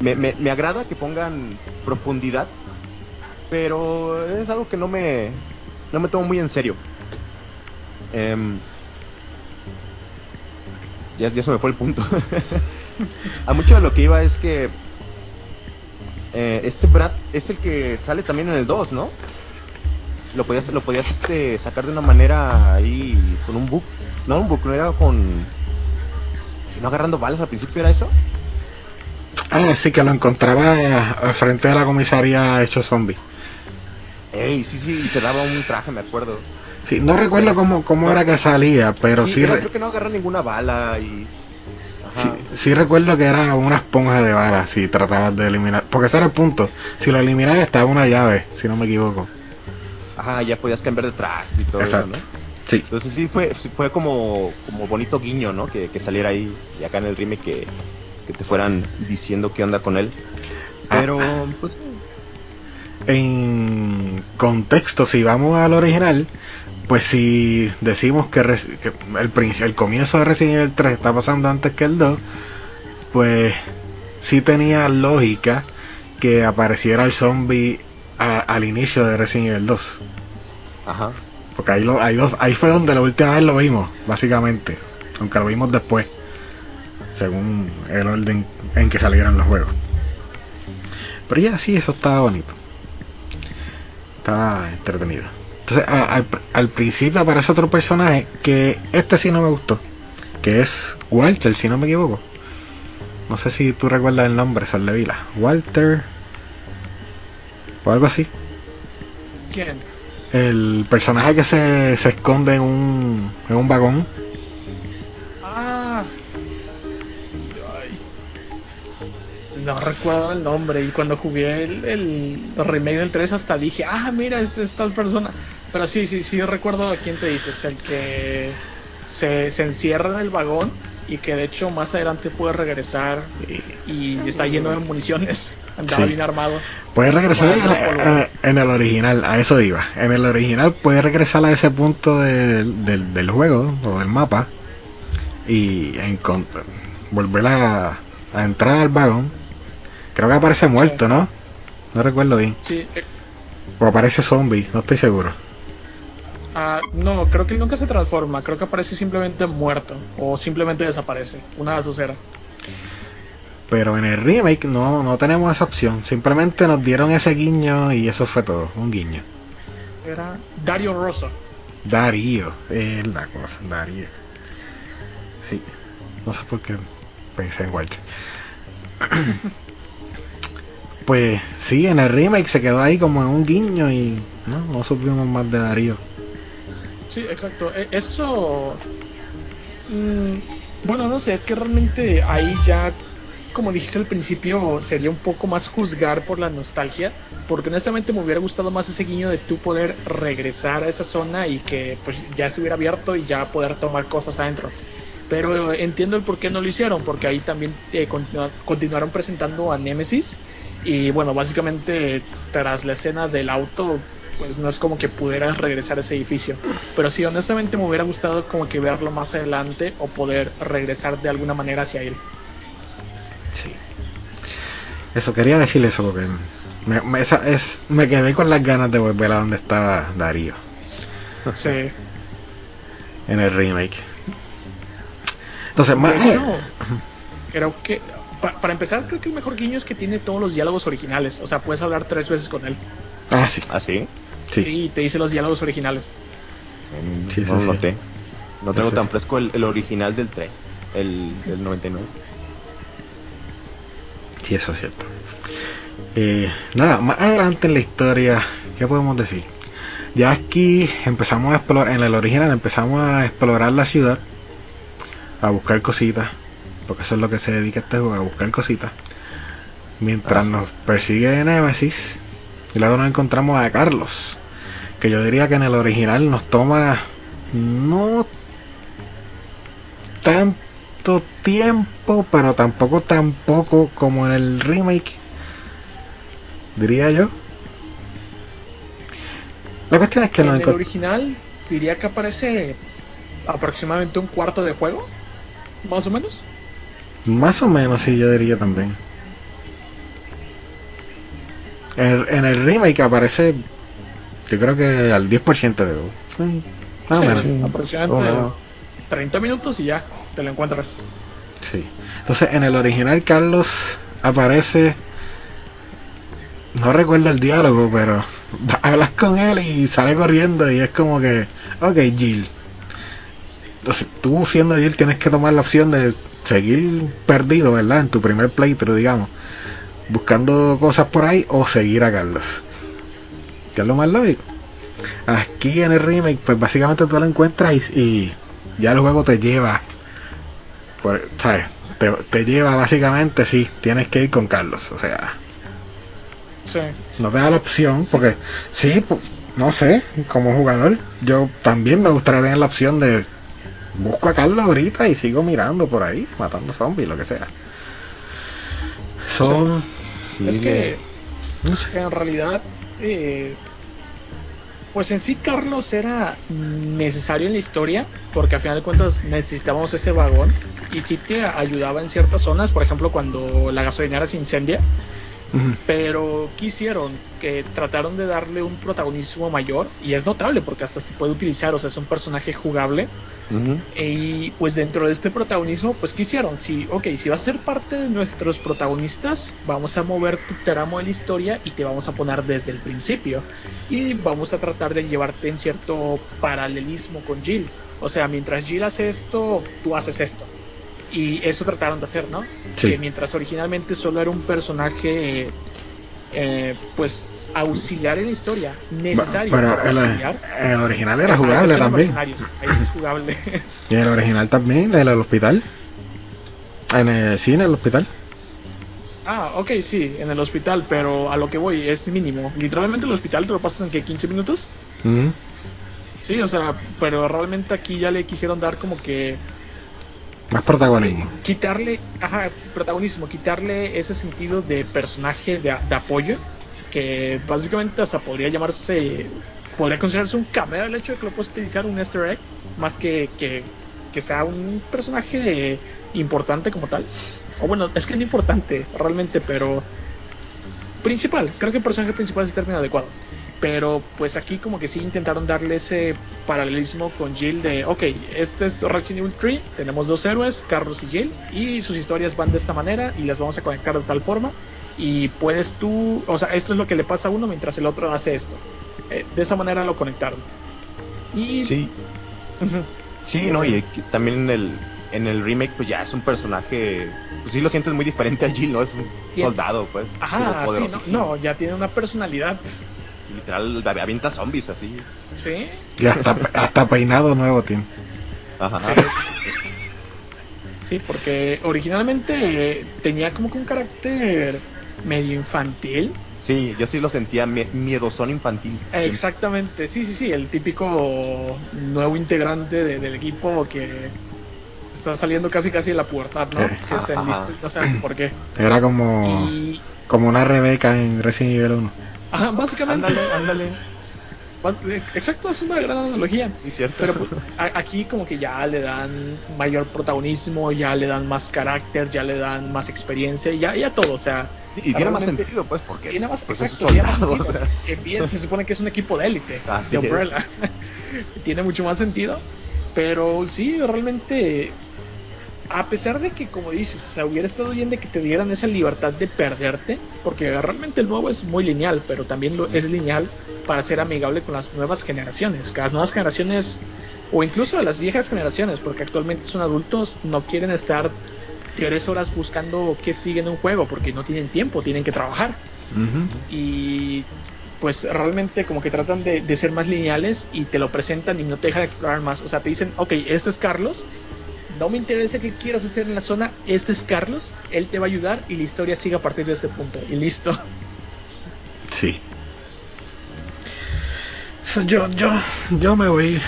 me, me, me agrada que pongan profundidad, pero es algo que no me, no me tomo muy en serio. Em, ya, ya se me fue el punto. A mucho de lo que iba es que eh, este Brad es el que sale también en el 2, ¿no? Lo podías, lo podías este, sacar de una manera ahí con un book. No, un book, no era con. No agarrando balas al principio, ¿era eso? Ah, sí, que lo encontraba al frente de la comisaría hecho zombie. Ey, sí, sí, y te daba un traje, me acuerdo. Sí, no recuerdo cómo, cómo era que salía, pero sí, sí era- re- creo que no agarra ninguna bala y. sí, sí recuerdo que era una esponja de balas si tratabas de eliminar. Porque ese era el punto. Si lo eliminabas estaba una llave, si no me equivoco. Ajá, ya podías cambiar de traje y todo Exacto. eso, ¿no? Sí. Entonces sí fue, fue como, como bonito guiño, ¿no? Que, que saliera ahí y acá en el remake que, que te fueran diciendo qué onda con él. Pero, pues, En contexto, si vamos al original, pues si decimos que, el, el comienzo de Resident Evil 3 está pasando antes que el 2, pues sí tenía lógica que apareciera el zombie a- al inicio de Resident Evil 2. ajá. Porque ahí, lo, ahí, dos- ahí fue donde la última vez lo vimos, básicamente. Aunque lo vimos después, según el orden en que salieron los juegos. Pero ya sí, eso estaba bonito. Estaba entretenido. Entonces, al, pr- al principio aparece otro personaje que este sí no me gustó. Que es Walter, si no me equivoco. No sé si tú recuerdas el nombre, Vila Walter. O algo así ¿Quién? el personaje que se, se esconde en un, en un vagón. No recuerdo el nombre. Y cuando jugué el, el remake del 3 hasta dije, ah, mira, es esta persona. Pero sí, sí, sí recuerdo a quién te dices. El que se, se encierra en el vagón y que de hecho más adelante puede regresar y está lleno de municiones. Andaba Sí. bien armado. Puede regresar en, en- en el original, a eso iba. En el original puede regresar a ese punto del- del, del juego o del mapa y encont- volver a, a entrar al vagón. Creo que aparece muerto, ¿no? No recuerdo bien. Sí, eh, O aparece zombie, no estoy seguro. ah, no, creo que nunca se transforma. Creo que aparece simplemente muerto o simplemente desaparece. Una de las dos era. Pero en el remake no, no tenemos esa opción. Simplemente nos dieron ese guiño y eso fue todo, un guiño. Era Dario Rosso. Darío, es la cosa, Darío. Sí, no sé por qué pensé en Walter. pues sí, en el remake se quedó ahí como en un guiño y no, no supimos más de Darío. Sí, exacto. E- Eso. mm, bueno, no sé, es que realmente ahí ya, como dijiste al principio, sería un poco más juzgar por la nostalgia. Porque honestamente me hubiera gustado más ese guiño de tú poder regresar a esa zona y que pues ya estuviera abierto y ya poder tomar cosas adentro. Pero entiendo el por qué no lo hicieron, porque ahí también eh, continua- continuaron presentando a Nemesis. Y bueno, básicamente tras la escena del auto, pues no es como que pudieras regresar a ese edificio. Pero sí, honestamente me hubiera gustado como que verlo más adelante o poder regresar de alguna manera hacia él. Sí. Eso quería decir eso porque me, me- esa es, me quedé con las ganas de volver a donde estaba Darío Sí. en el remake. Entonces, más, hecho, creo que pa- para empezar, creo que el mejor guiño es que tiene todos los diálogos originales. O sea, puedes hablar tres veces con él. ah, sí, ¿Ah, sí? sí, Y te dice los diálogos originales. Mm, Sí, sí, no lo sí. noté. No tengo Sí, sí, tan sí. fresco el, el original del 3, el del 99. Sí, eso es cierto. Eh, nada, más adelante en la historia, ¿qué podemos decir? Ya aquí empezamos a explorar, en el original empezamos a explorar la ciudad, a buscar cositas, porque eso es lo que se dedica este juego, a buscar cositas. Mientras Ah, nos persigue Nemesis, y luego nos encontramos a Carlos, que yo diría que en el original nos toma no tanto tiempo, pero tampoco tan poco como en el remake, diría yo. La cuestión es que en el original diría que aparece aproximadamente un cuarto de juego, más o menos. Más o menos, sí, yo diría también. En, en el remake aparece, yo creo que al 10% de sí, más o Sí, menos. sí, aproximadamente Oh, no. 30 minutos y ya te lo encuentras. Sí. Entonces, en el original, Carlos aparece. No recuerdo el diálogo, pero hablas con él y sale corriendo y es como que, ok, Jill. Entonces, tú siendo Jill tienes que tomar la opción de seguir perdido, ¿verdad? En tu primer playthrough, digamos, buscando cosas por ahí o seguir a Carlos. ¿Qué es lo más lógico? Aquí en el remake, pues básicamente tú lo encuentras y, y ya el juego te lleva. Por, ¿Sabes? Te, te lleva básicamente, sí, tienes que ir con Carlos. O sea, Sí. no te da la opción, porque sí, pu- no sé, como jugador, yo también me gustaría tener la opción de busco a Carlos ahorita y sigo mirando por ahí, matando zombies, lo que sea. Son, Sí, es que no sé, en realidad, eh, pues en sí Carlos era necesario en la historia, porque al final de cuentas necesitábamos ese vagón y sí te ayudaba en ciertas zonas, por ejemplo cuando la gasolinera se incendia, Pero quisieron que trataron de darle un protagonismo mayor y es notable porque hasta se puede utilizar, o sea, es un personaje jugable y pues dentro de este protagonismo, pues quisieron, si, ok, si vas a ser parte de nuestros protagonistas, vamos a mover tu tramo de la historia y te vamos a poner desde el principio. Y vamos a tratar de llevarte en cierto paralelismo con Jill. O sea, mientras Jill hace esto, tú haces esto. Y eso trataron de hacer, ¿no? Sí. Que mientras originalmente solo era un personaje, eh, pues, auxiliar en la historia, necesario Pero para el, auxiliar. el original era jugable también. Ahí sí es jugable. Y el original también, el del hospital. En el cine, el hospital. Ah, ok, sí, en el hospital, pero a lo que voy es mínimo. Literalmente el hospital te lo pasas en que 15 minutos. Ujú. Sí, o sea, pero realmente aquí ya le quisieron dar como que Más protagonismo. quitarle, ajá, protagonismo, quitarle ese sentido de personaje de, apoyo, que básicamente hasta podría llamarse, podría considerarse un cameo el hecho de que lo puedes utilizar un easter egg, más que, que, que sea un personaje importante como tal. O bueno, es que no importante realmente, pero principal, creo que el personaje principal es el término adecuado. Pero pues aquí como que sí intentaron darle ese paralelismo con Jill de, ok, este es Resident Evil 3, tenemos dos héroes, Carlos y Jill, y sus historias van de esta manera y las vamos a conectar de tal forma. Y puedes tú, o sea, esto es lo que le pasa a uno mientras el otro hace esto. Eh, de esa manera lo conectaron. Y Sí, sí, no, y también en el, en el remake, pues ya es un personaje, pues sí lo sientes muy diferente a Jill, ¿no? Es un soldado, pues. Ajá, sí, no, no, ya tiene una personalidad. Literal, avienta zombies así. Sí, Y hasta, hasta peinado nuevo tiene. Ajá. Sí, porque originalmente eh, tenía como que un carácter medio infantil. Sí, yo sí lo sentía mie- miedosón infantil. Exactamente, sí, sí, sí, el típico nuevo integrante de- del equipo que está saliendo casi casi de la pubertad, ¿no? Eh, Que se enlistó no saben por qué. Era como, Y, como una Rebeca en Resident Evil 1. Ajá, básicamente, Ándale, ándale. Eh, Exacto, es una gran analogía. Sí, cierto. Pero pues, aquí como que ya le dan mayor protagonismo, ya le dan más carácter, ya le dan más experiencia, ya, ya todo, o sea, y tiene más sentido, pues, porque tiene más, pues, es exacto, tiene más o sentido. sea. Que bien, se supone que es un equipo de élite, Así de. Umbrella. tiene mucho más sentido, pero sí, realmente, a pesar de que, como dices, o sea, hubiera estado bien de que te dieran esa libertad de perderte, porque realmente el nuevo es muy lineal, pero también lo, es lineal para ser amigable con las nuevas generaciones. Que las nuevas generaciones, o incluso las viejas generaciones, porque actualmente son adultos, no quieren estar tres horas buscando qué sigue en un juego, porque no tienen tiempo, tienen que trabajar y pues realmente como que tratan de, de ser más lineales y te lo presentan y no te dejan explorar más. O sea, te dicen, ok, este es Carlos, no me interesa qué quieras hacer en la zona, este es Carlos, él te va a ayudar y la historia sigue a partir de este punto. Y listo. Sí. Yo, yo, yo me voy.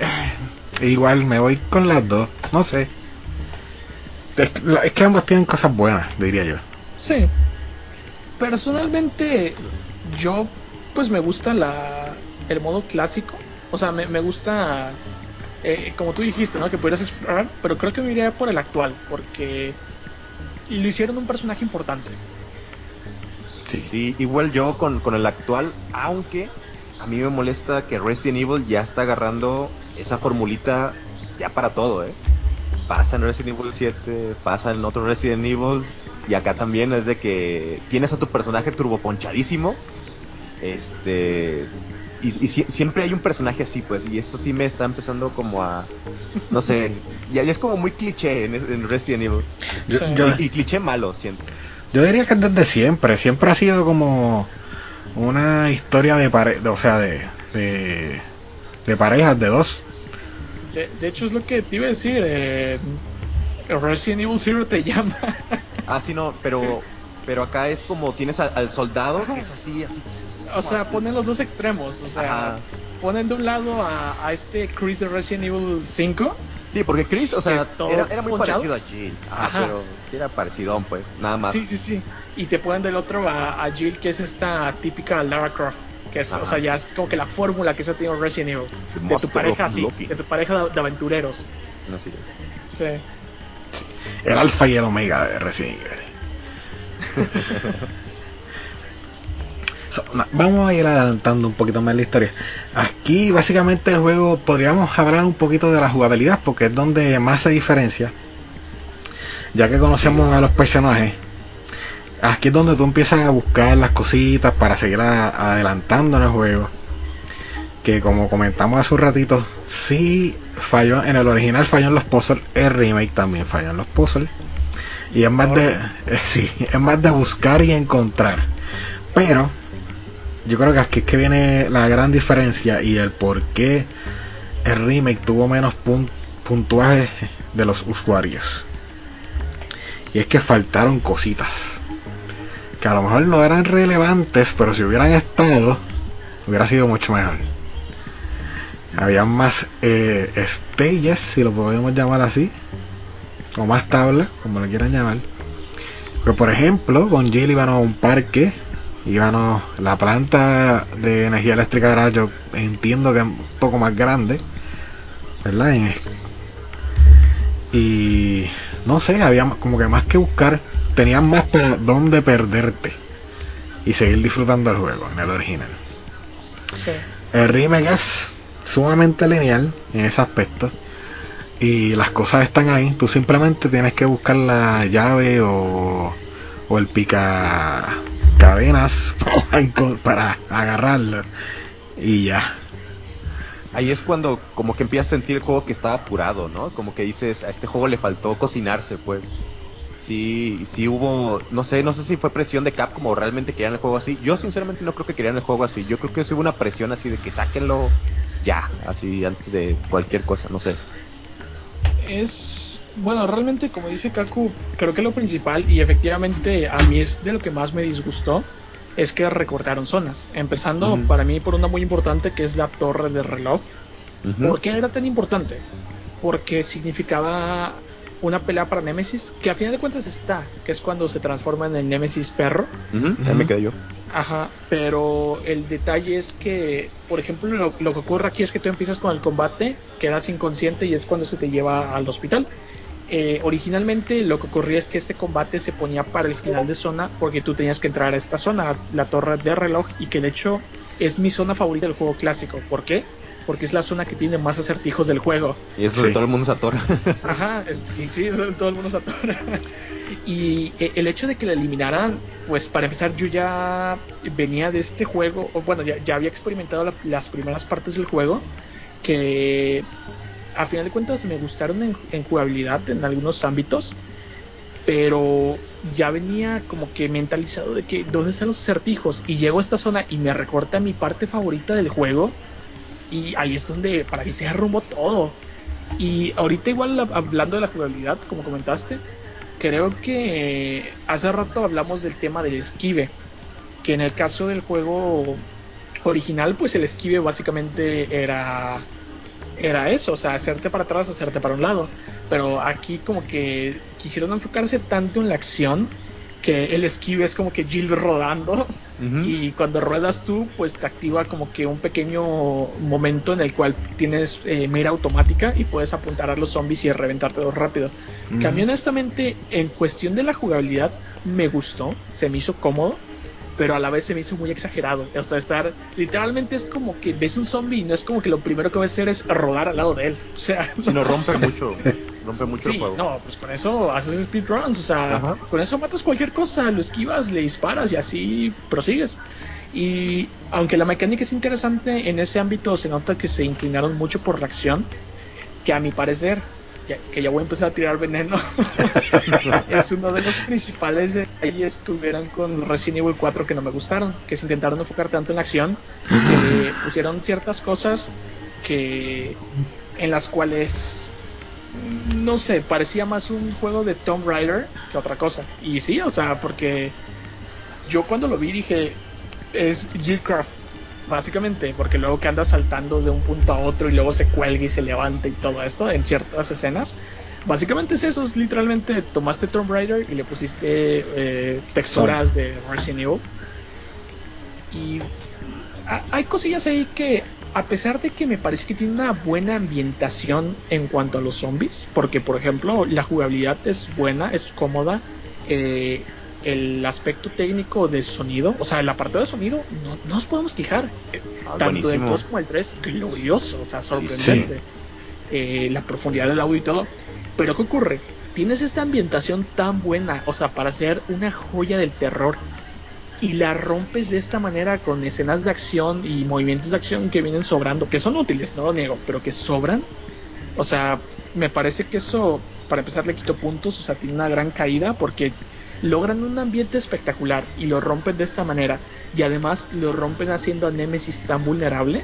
eh, igual, me voy con las dos. No sé. Es que ambos tienen cosas buenas, diría yo. Sí. Personalmente, yo pues me gusta la el modo clásico. O sea, me, me gusta, eh, como tú dijiste, ¿no? Que pudieras explorar, pero creo que me iría por el actual, porque lo hicieron un personaje importante. Sí. Sí, igual yo con, con el actual, aunque a mí me molesta que Resident Evil ya está agarrando esa formulita ya para todo, ¿eh? Pasa en Resident Evil 7, pasa en otros Resident Evil, y acá también es de que tienes a tu personaje turboponchadísimo, este, y, y sie- siempre hay un personaje así, pues, y eso sí me está empezando como a, no sé, ya, ya es como muy cliché en, en Resident Evil, Yo, y, cliché malo, siento. yo diría que es desde siempre. Siempre ha sido como una historia de pareja, o sea, de, de, de parejas, de dos. De, de hecho, es lo que te iba a decir. Eh, Resident Evil Zero te llama. Ah, sí, no, pero pero acá es como tienes al, al soldado que es así, así, O sea, ponen los dos extremos. O sea, Ajá. ponen de un lado a, a este Chris de Resident Evil 5. Sí, porque Chris, o sea, era, era muy ponchado. parecido a Jill. Ajá, Ajá. pero sí era parecido, pues, nada más. Sí, sí, sí. Y te ponen del otro a, a Jill, que es esta típica Lara Croft. Que es, o sea, ya es como que la fórmula que se ha tenido Resident Evil. The De tu pareja, of sí. Loki. De tu pareja de, de aventureros. Así es. Sí. El alfa y el omega de Resident Evil. Vamos a ir adelantando un poquito más la historia. Aquí básicamente el juego podríamos hablar un poquito de la jugabilidad porque es donde más se diferencia. Ya que conocemos a los personajes. Aquí es donde tú empiezas a buscar las cositas para seguir adelantando en el juego. Que como comentamos hace un ratito, sí falló en el original, falló en los puzzles, el remake también falló en los puzzles. Y es más de, sí, es más de buscar y encontrar. Pero yo creo que aquí es que viene la gran diferencia y el por qué el remake tuvo menos pun- puntuaje de los usuarios. Y es que faltaron cositas que a lo mejor no eran relevantes, pero si hubieran estado, hubiera sido mucho mejor. Había más eh, stages, si lo podemos llamar así, o más tablas, como lo quieran llamar. Pero por ejemplo, con Jill íbamos a un parque, íbamos la planta de energía eléctrica era yo entiendo que es un poco más grande, ¿verdad? Y, y no sé, había como que más que buscar, tenías más para dónde perderte y seguir disfrutando el juego en el original. Sí. El remake es sumamente lineal en ese aspecto. Y las cosas están ahí. Tú simplemente tienes que buscar la llave o, o el pica cadenas para, agarrarlo. Y ya. Ahí es cuando como que empiezas a sentir el juego que estaba apurado, ¿no? Como que dices, a este juego le faltó cocinarse, pues. Sí, sí hubo, no sé, no sé si fue presión de Capcom o realmente querían el juego así. Yo sinceramente no creo que querían el juego así. Yo creo que sí hubo una presión así de que sáquenlo ya, así antes de cualquier cosa, no sé. Es. Bueno, realmente, como dice Kaku, creo que lo principal, y efectivamente a mí es de lo que más me disgustó, es que recortaron zonas. Empezando para mí por una muy importante que es la torre de reloj. ¿Por qué era tan importante? Porque significaba una pelea para Nemesis, que a final de cuentas está, que es cuando se transforma en el Nemesis perro. Ujú, ahí me quedé yo. Ajá, pero el detalle es que, por ejemplo, lo, lo que ocurre aquí es que tú empiezas con el combate, quedas inconsciente y es cuando se te lleva al hospital. Eh, originalmente lo que ocurría es que este combate se ponía para el final de zona porque tú tenías que entrar a esta zona, la torre de reloj, y que de hecho es mi zona favorita del juego clásico. ¿Por qué? Porque es la zona que tiene más acertijos del juego. Y es donde Sí. todo el mundo se atora. Ajá, es, sí, sí, eso todo el mundo se atora. Y eh, el hecho de que la eliminaran, pues para empezar yo ya venía de este juego, o bueno, ya, ya había experimentado la- las primeras partes del juego, que a final de cuentas me gustaron en, jugabilidad en algunos ámbitos, pero ya venía como que mentalizado de que dónde están los acertijos y llego a esta zona y me recorta mi parte favorita del juego y ahí es donde para mí se derrumbó todo. Y ahorita igual la- hablando de la jugabilidad, como comentaste, creo que hace rato hablamos del tema del esquive, que en el caso del juego original, pues el esquive básicamente era era eso, o sea, hacerte para atrás, hacerte para un lado. Pero aquí como que quisieron enfocarse tanto en la acción que el esquive es como que Jill rodando y cuando ruedas tú, pues te activa como que un pequeño momento en el cual tienes eh, mira automática y puedes apuntar a los zombies y reventártelos rápido. Ujú. Que a mí honestamente, en cuestión de la jugabilidad, me gustó, se me hizo cómodo, pero a la vez se me hizo muy exagerado. O sea, estar, literalmente es como que ves un zombie y no es como que lo primero que vas a hacer es rodar al lado de él. O sea, Sí, no rompe mucho, rompe mucho Sí, el juego. no, pues con eso haces speedruns, o sea, Ajá. con eso matas cualquier cosa, lo esquivas, le disparas y así prosigues. Y aunque la mecánica es interesante, en ese ámbito se nota que se inclinaron mucho por la acción, que a mi parecer que ya voy a empezar a tirar veneno, es uno de los principales detalles que hubieran con Resident Evil 4 que no me gustaron, que se intentaron enfocar tanto en la acción, que pusieron ciertas cosas que en las cuales no sé, parecía más un juego de Tomb Raider que otra cosa. Y sí, o sea, porque yo cuando lo vi dije, es Gearcraft, básicamente, porque luego que anda saltando de un punto a otro y luego se cuelga y se levanta y todo esto en ciertas escenas. Básicamente es eso, es literalmente tomaste Tomb Raider y le pusiste eh, texturas de Resident Evil. Y hay cosillas ahí que, a pesar de que me parece que tiene una buena ambientación en cuanto a los zombies, porque por ejemplo la jugabilidad es buena, es cómoda, eh, el aspecto técnico del sonido, o sea, el apartado de sonido, no, nos podemos quejar. Ah, Tanto el buenísimo. 2 como el 3, glorioso, o sea, sorprendente. Eh, la profundidad del audio y todo. Pero ¿qué ocurre? Tienes esta ambientación tan buena, o sea, para ser una joya del terror. Y la rompes de esta manera con escenas de acción y movimientos de acción que vienen sobrando, que son útiles, no lo niego, pero que sobran. O sea, me parece que eso, para empezar, le quito puntos, o sea, tiene una gran caída porque logran un ambiente espectacular y lo rompen de esta manera. Y además lo rompen haciendo a Nemesis tan vulnerable.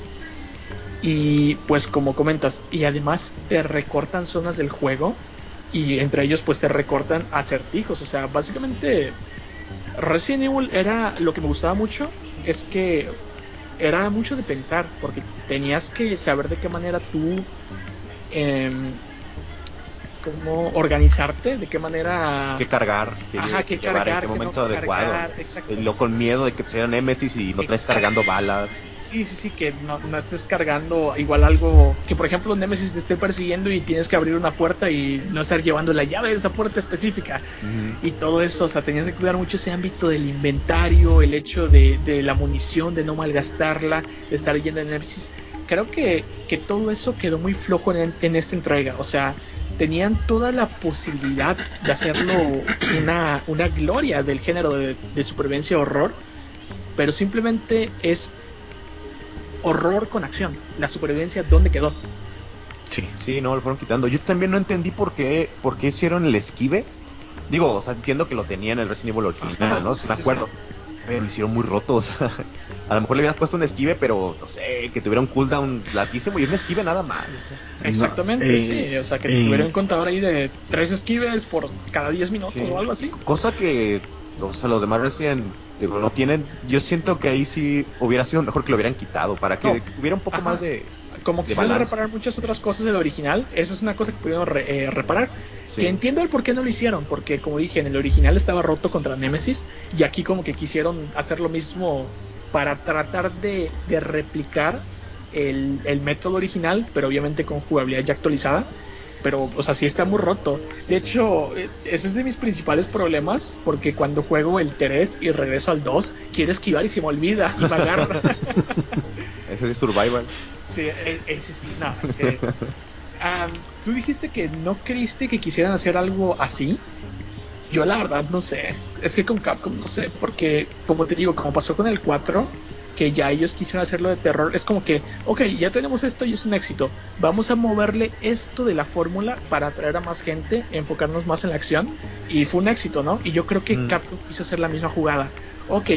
Y pues como comentas, y además te recortan zonas del juego y entre ellos pues te recortan acertijos. O sea, básicamente Resident Evil era lo que me gustaba mucho, es que era mucho de pensar, porque tenías que saber de qué manera tú... em, cómo organizarte, de qué manera qué cargar, qué, Ajá, qué llevar, cargar, en qué qué momento no adecuado. cargar, lo con miedo de que sea Nemesis y no traes cargando balas. Sí, sí, sí, que no, no estés cargando igual algo que, por ejemplo, Nemesis te esté persiguiendo y tienes que abrir una puerta y no estar llevando la llave de esa puerta específica. Y todo eso, o sea, tenías que cuidar mucho ese ámbito del inventario, el hecho de, de la munición, de no malgastarla, de estar yendo de Nemesis. Creo que, que todo eso quedó muy flojo en, en esta entrega, o sea, tenían toda la posibilidad de hacerlo una, una gloria del género de, de supervivencia horror, pero simplemente es horror con acción. La supervivencia, ¿dónde quedó? Sí. Sí, no, lo fueron quitando. Yo también no entendí por qué, por qué hicieron el esquive. Digo, o sea, entiendo que lo tenían en el Resident Evil original, Ajá, ¿no? sí, me sí, acuerdo. Pero lo hicieron muy roto, o sea, a lo mejor le hubieras puesto un esquive, pero no sé, que tuviera un cooldown latísimo y un esquive nada más. Exactamente, No, eh, sí. O sea, que eh, tuviera un contador ahí de tres esquives por cada 10 minutos Sí. o algo así. Cosa que o sea, los demás Resident digo, no tienen. Yo siento que ahí sí hubiera sido mejor que lo hubieran quitado para que No. hubiera un poco Ajá. más de. Como de quisieron balance. reparar muchas otras cosas del original, esa es una cosa que pudieron re- eh, reparar. Sí. Que entiendo el por qué no lo hicieron, porque como dije, en el original estaba roto contra Nemesis, y aquí como que quisieron hacer lo mismo para tratar de, de replicar el, el método original, pero obviamente con jugabilidad ya actualizada. Pero, o sea, sí está muy roto. De hecho, eh, ese es de mis principales problemas, porque cuando juego el 3 y regreso al 2, quiero esquivar y se me olvida y me agarra. Ese es Survival. Sí, e- ese sí, no, es que. Am, Tú dijiste que no creíste que quisieran hacer algo así. Yo la verdad no sé. Es que con Capcom no sé, porque como te digo, como pasó con el 4, que ya ellos quisieron hacerlo de terror, es como que, ok, ya tenemos esto y es un éxito. Vamos a moverle esto de la fórmula para atraer a más gente, enfocarnos más en la acción. Y fue un éxito, ¿no? Y yo creo que Mm. Capcom quiso hacer la misma jugada. Ok,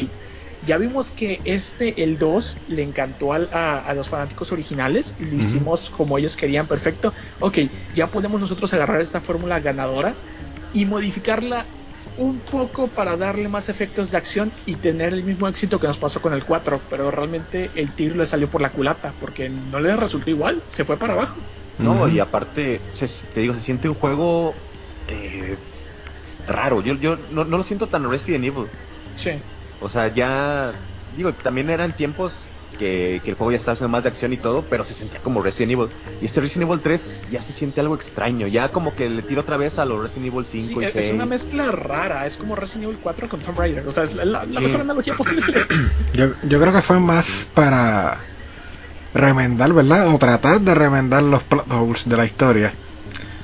ya vimos que este, el 2, le encantó al- a, a los fanáticos originales y lo hicimos como ellos querían, perfecto. Ok, ya podemos nosotros agarrar esta fórmula ganadora y modificarla un poco para darle más efectos de acción y tener el mismo éxito que nos pasó con el 4, pero realmente el tiro le salió por la culata porque no le resultó igual, se fue para abajo. No, y aparte, se- te digo, se siente un juego eh, raro. Yo, yo no, no lo siento tan Resident Evil. Sí. O sea, ya, digo, también eran tiempos que, que el juego ya estaba haciendo más de acción y todo, pero se sentía como Resident Evil. Y este Resident Evil 3 ya se siente algo extraño, ya como que le tiro otra vez a los Resident Evil 5 Sí, y es, 6. es una mezcla rara, es como Resident Evil 4 con Tomb Raider, o sea, es la, la- la Sí. mejor analogía posible. Yo, yo creo que fue más para remendar, ¿verdad? O tratar de remendar los plot holes de la historia.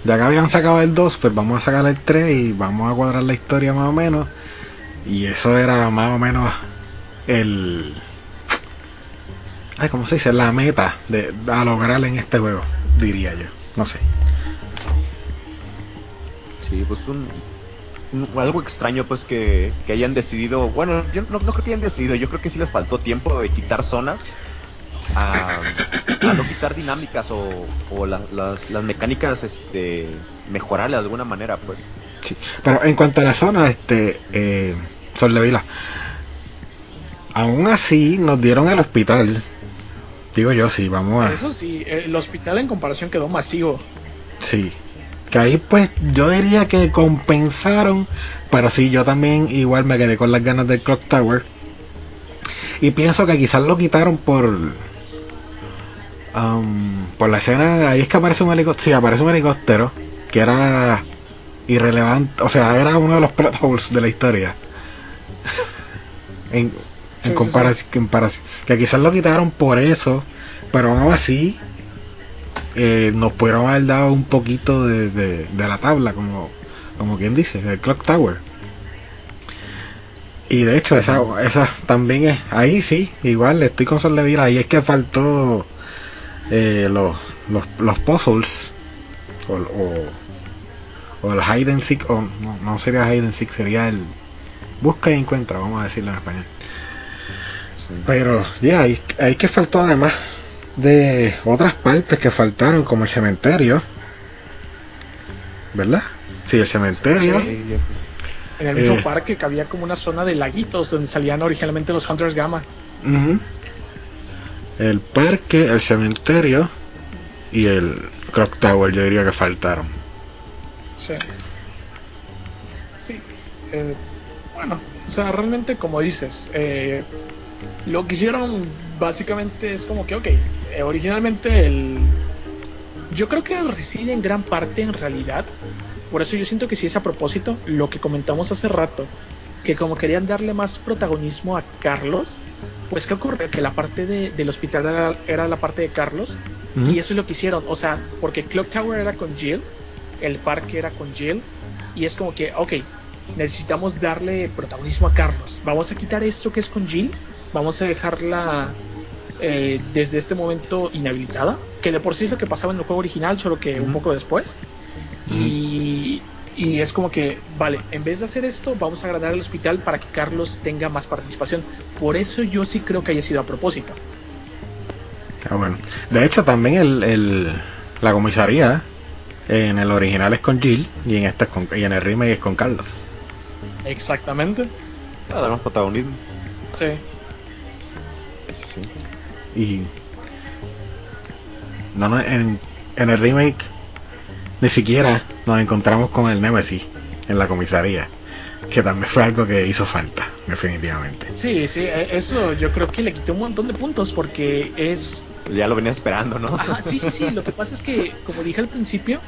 Ya que habían sacado el 2, pues vamos a sacar el 3 y vamos a cuadrar la historia más o menos. Y eso era más o menos el... Ay, ¿cómo se dice? La meta de, a lograr en este juego, diría yo. No sé. Sí, pues un, algo extraño pues que, que hayan decidido, bueno, yo no, no creo que hayan decidido, yo creo que sí les faltó tiempo de quitar zonas a, no quitar dinámicas o, o la- las, las mecánicas este mejorarlas de alguna manera pues. Sí. Pero en cuanto a la zona, este, eh, Sol de Vila, aún así nos dieron el hospital. Digo yo, sí, vamos a. Eso sí, el hospital en comparación quedó masivo. Sí. Que ahí pues yo diría que compensaron, pero sí, yo también igual me quedé con las ganas del Clock Tower. Y pienso que quizás lo quitaron por... am, por la escena, ahí es que aparece un helicóptero, sí, aparece un helicóptero, que era irrelevante, o sea, era uno de los plot holes de la historia. en, Sí, en sí, comparación, que quizás lo quitaron por eso, pero aún así eh, nos pudieron haber dado un poquito de, de, de la tabla, como, como quien dice, del Clock Tower. Y de hecho, esa, esa también es, ahí sí, igual estoy con Sol de Vila, ahí es que faltó eh, los, los, los puzzles, o, o, o el hide and seek, o no, no sería hide and seek, sería el busca y encuentra, vamos a decirlo en español. Pero ya, ahí, ahí que faltó además de otras partes que faltaron, como el cementerio. ¿Verdad? Sí, el cementerio. Sí. En el mismo Eh. parque que había como una zona de laguitos donde salían originalmente los Hunters Gamma. El parque, el cementerio y el Clock Tower, yo diría que faltaron. Sí. Sí. eh, bueno, o sea, realmente como dices, eh, lo que hicieron básicamente es como que, ok, eh, originalmente el... Yo creo que reside en gran parte en realidad. Por eso yo siento que sí es a propósito lo que comentamos hace rato, que como querían darle más protagonismo a Carlos, pues qué ocurre que la parte de- del hospital era, era la parte de Carlos y eso es lo que hicieron, o sea, porque Clock Tower era con Jill, el parque era con Jill, y es como que, ok, necesitamos darle protagonismo a Carlos. Vamos a quitar esto que es con Jill, vamos a dejarla eh, desde este momento inhabilitada, que de por sí es lo que pasaba en el juego original, solo que un poco después. Y, y es como que, vale, en vez de hacer esto, vamos a agrandar el hospital para que Carlos tenga más participación. Por eso yo sí creo que haya sido a propósito. Ah, bueno. De hecho, también el, el- la comisaría en el original es con Jill y en este es con, y en el remake es con Carlos. Exactamente. Para dar más protagonismo. Sí. Sí. Y no, no, en, en el remake ni siquiera nos encontramos con el Nemesis en la comisaría, que también fue algo que hizo falta, definitivamente. Sí, sí, e- eso yo creo que le quité un montón de puntos porque es... Pues ya lo venía esperando, ¿no? Ajá, sí, sí, sí, lo que pasa es que, como dije al principio,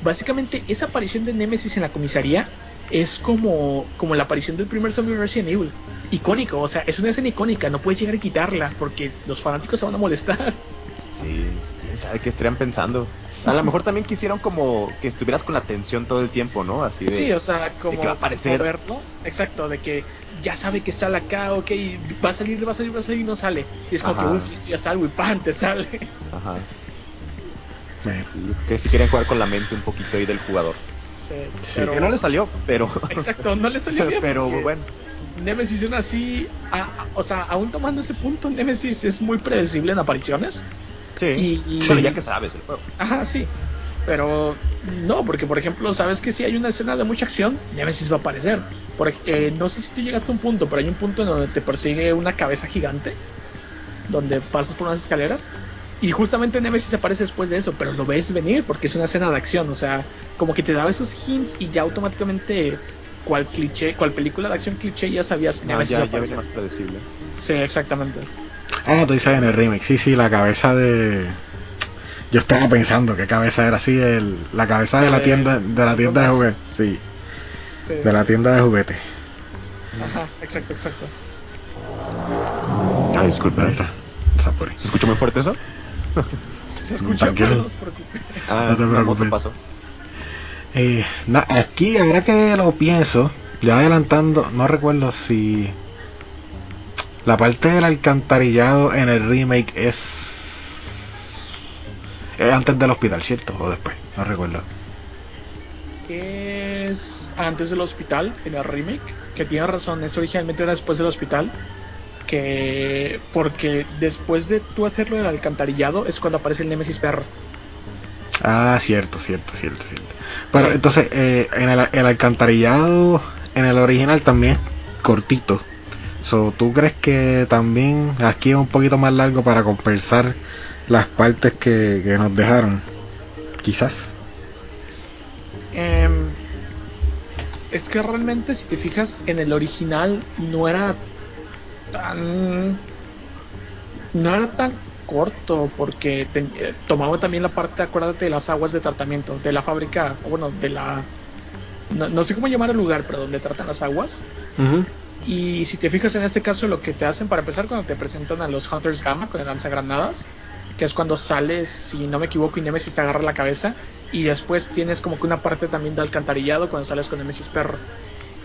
básicamente esa aparición de Nemesis en la comisaría es como, como la aparición del primer zombie de Resident Evil. Icónico, o sea, es una escena icónica, no puedes llegar a quitarla porque los fanáticos se van a molestar. Sí, quién sabe qué estarían pensando. A lo mejor también quisieron como que estuvieras con la atención todo el tiempo, ¿no? Así de. Sí, o sea, como que va a aparecer. moverlo. Exacto, de que ya sabe que sale acá, ok, va a salir, va a salir, va a salir y no sale. Y es como Ajá. que, uff, esto ya salgo y ¡pam! te sale. Ajá. Sí, que si quieren jugar con la mente un poquito ahí del jugador. Sí, Sí, pero- Que no le salió, pero. Exacto, no le salió bien. pero bueno. Nemesis es así, a- a- o sea, aún tomando ese punto, Nemesis es muy predecible en apariciones. Sí. Y- y- Bueno, ya que sabes el juego. Ajá, sí. Pero no, porque por ejemplo, sabes que si hay una escena de mucha acción, Nemesis va a aparecer. Por, eh, no sé si tú llegaste a un punto, pero hay un punto en donde te persigue una cabeza gigante, donde pasas por unas escaleras. Y justamente Nemesis aparece después de eso, pero lo ves venir porque es una escena de acción. O sea, como que te daba esos hints y ya automáticamente, cual cliché, cual película de acción cliché, ya sabías No, Nemesis ya, ya más predecible. Sí, exactamente. Ah, tú dices en el remake, sí, sí, la cabeza de... Yo estaba pensando qué cabeza era así, el, la cabeza de la tienda de la tienda de juguetes, sí, Sí. de la tienda de juguetes. Ajá, exacto, exacto. Ah, disculpe. Ahí está, Sapori. ¿Se escucha muy fuerte eso? Se escucha, Tranquilo. pero no se preocupe. Ah, No te preocupes. pasó. Eh, na- aquí, ahora que lo pienso, ya adelantando, no recuerdo si la parte del alcantarillado en el remake es, es antes del hospital, ¿cierto? O después, no recuerdo. Eh, es antes del hospital en el remake, que tiene razón, esto originalmente era después del hospital, que porque después de tú hacerlo del alcantarillado es cuando aparece el Nemesis perro. Ah, cierto, cierto, cierto, cierto. Pero Sí. entonces, eh, en el, el alcantarillado, en el original también cortito. So, ¿Tú crees que también aquí es un poquito más largo para compensar las partes que, que nos dejaron? Quizás. Em, es que realmente si te fijas en el original no era tan no era tan corto porque te- eh, tomaba también la parte acuérdate de las aguas de tratamiento de la fábrica o bueno de la no, no sé cómo llamar el lugar pero donde tratan las aguas y si te fijas en este caso lo que te hacen para empezar cuando te presentan a los Hunters Gamma con el lanzagranadas que es cuando sales si no me equivoco y Nemesis te agarra la cabeza y después tienes como que una parte también de alcantarillado cuando sales con Nemesis perro.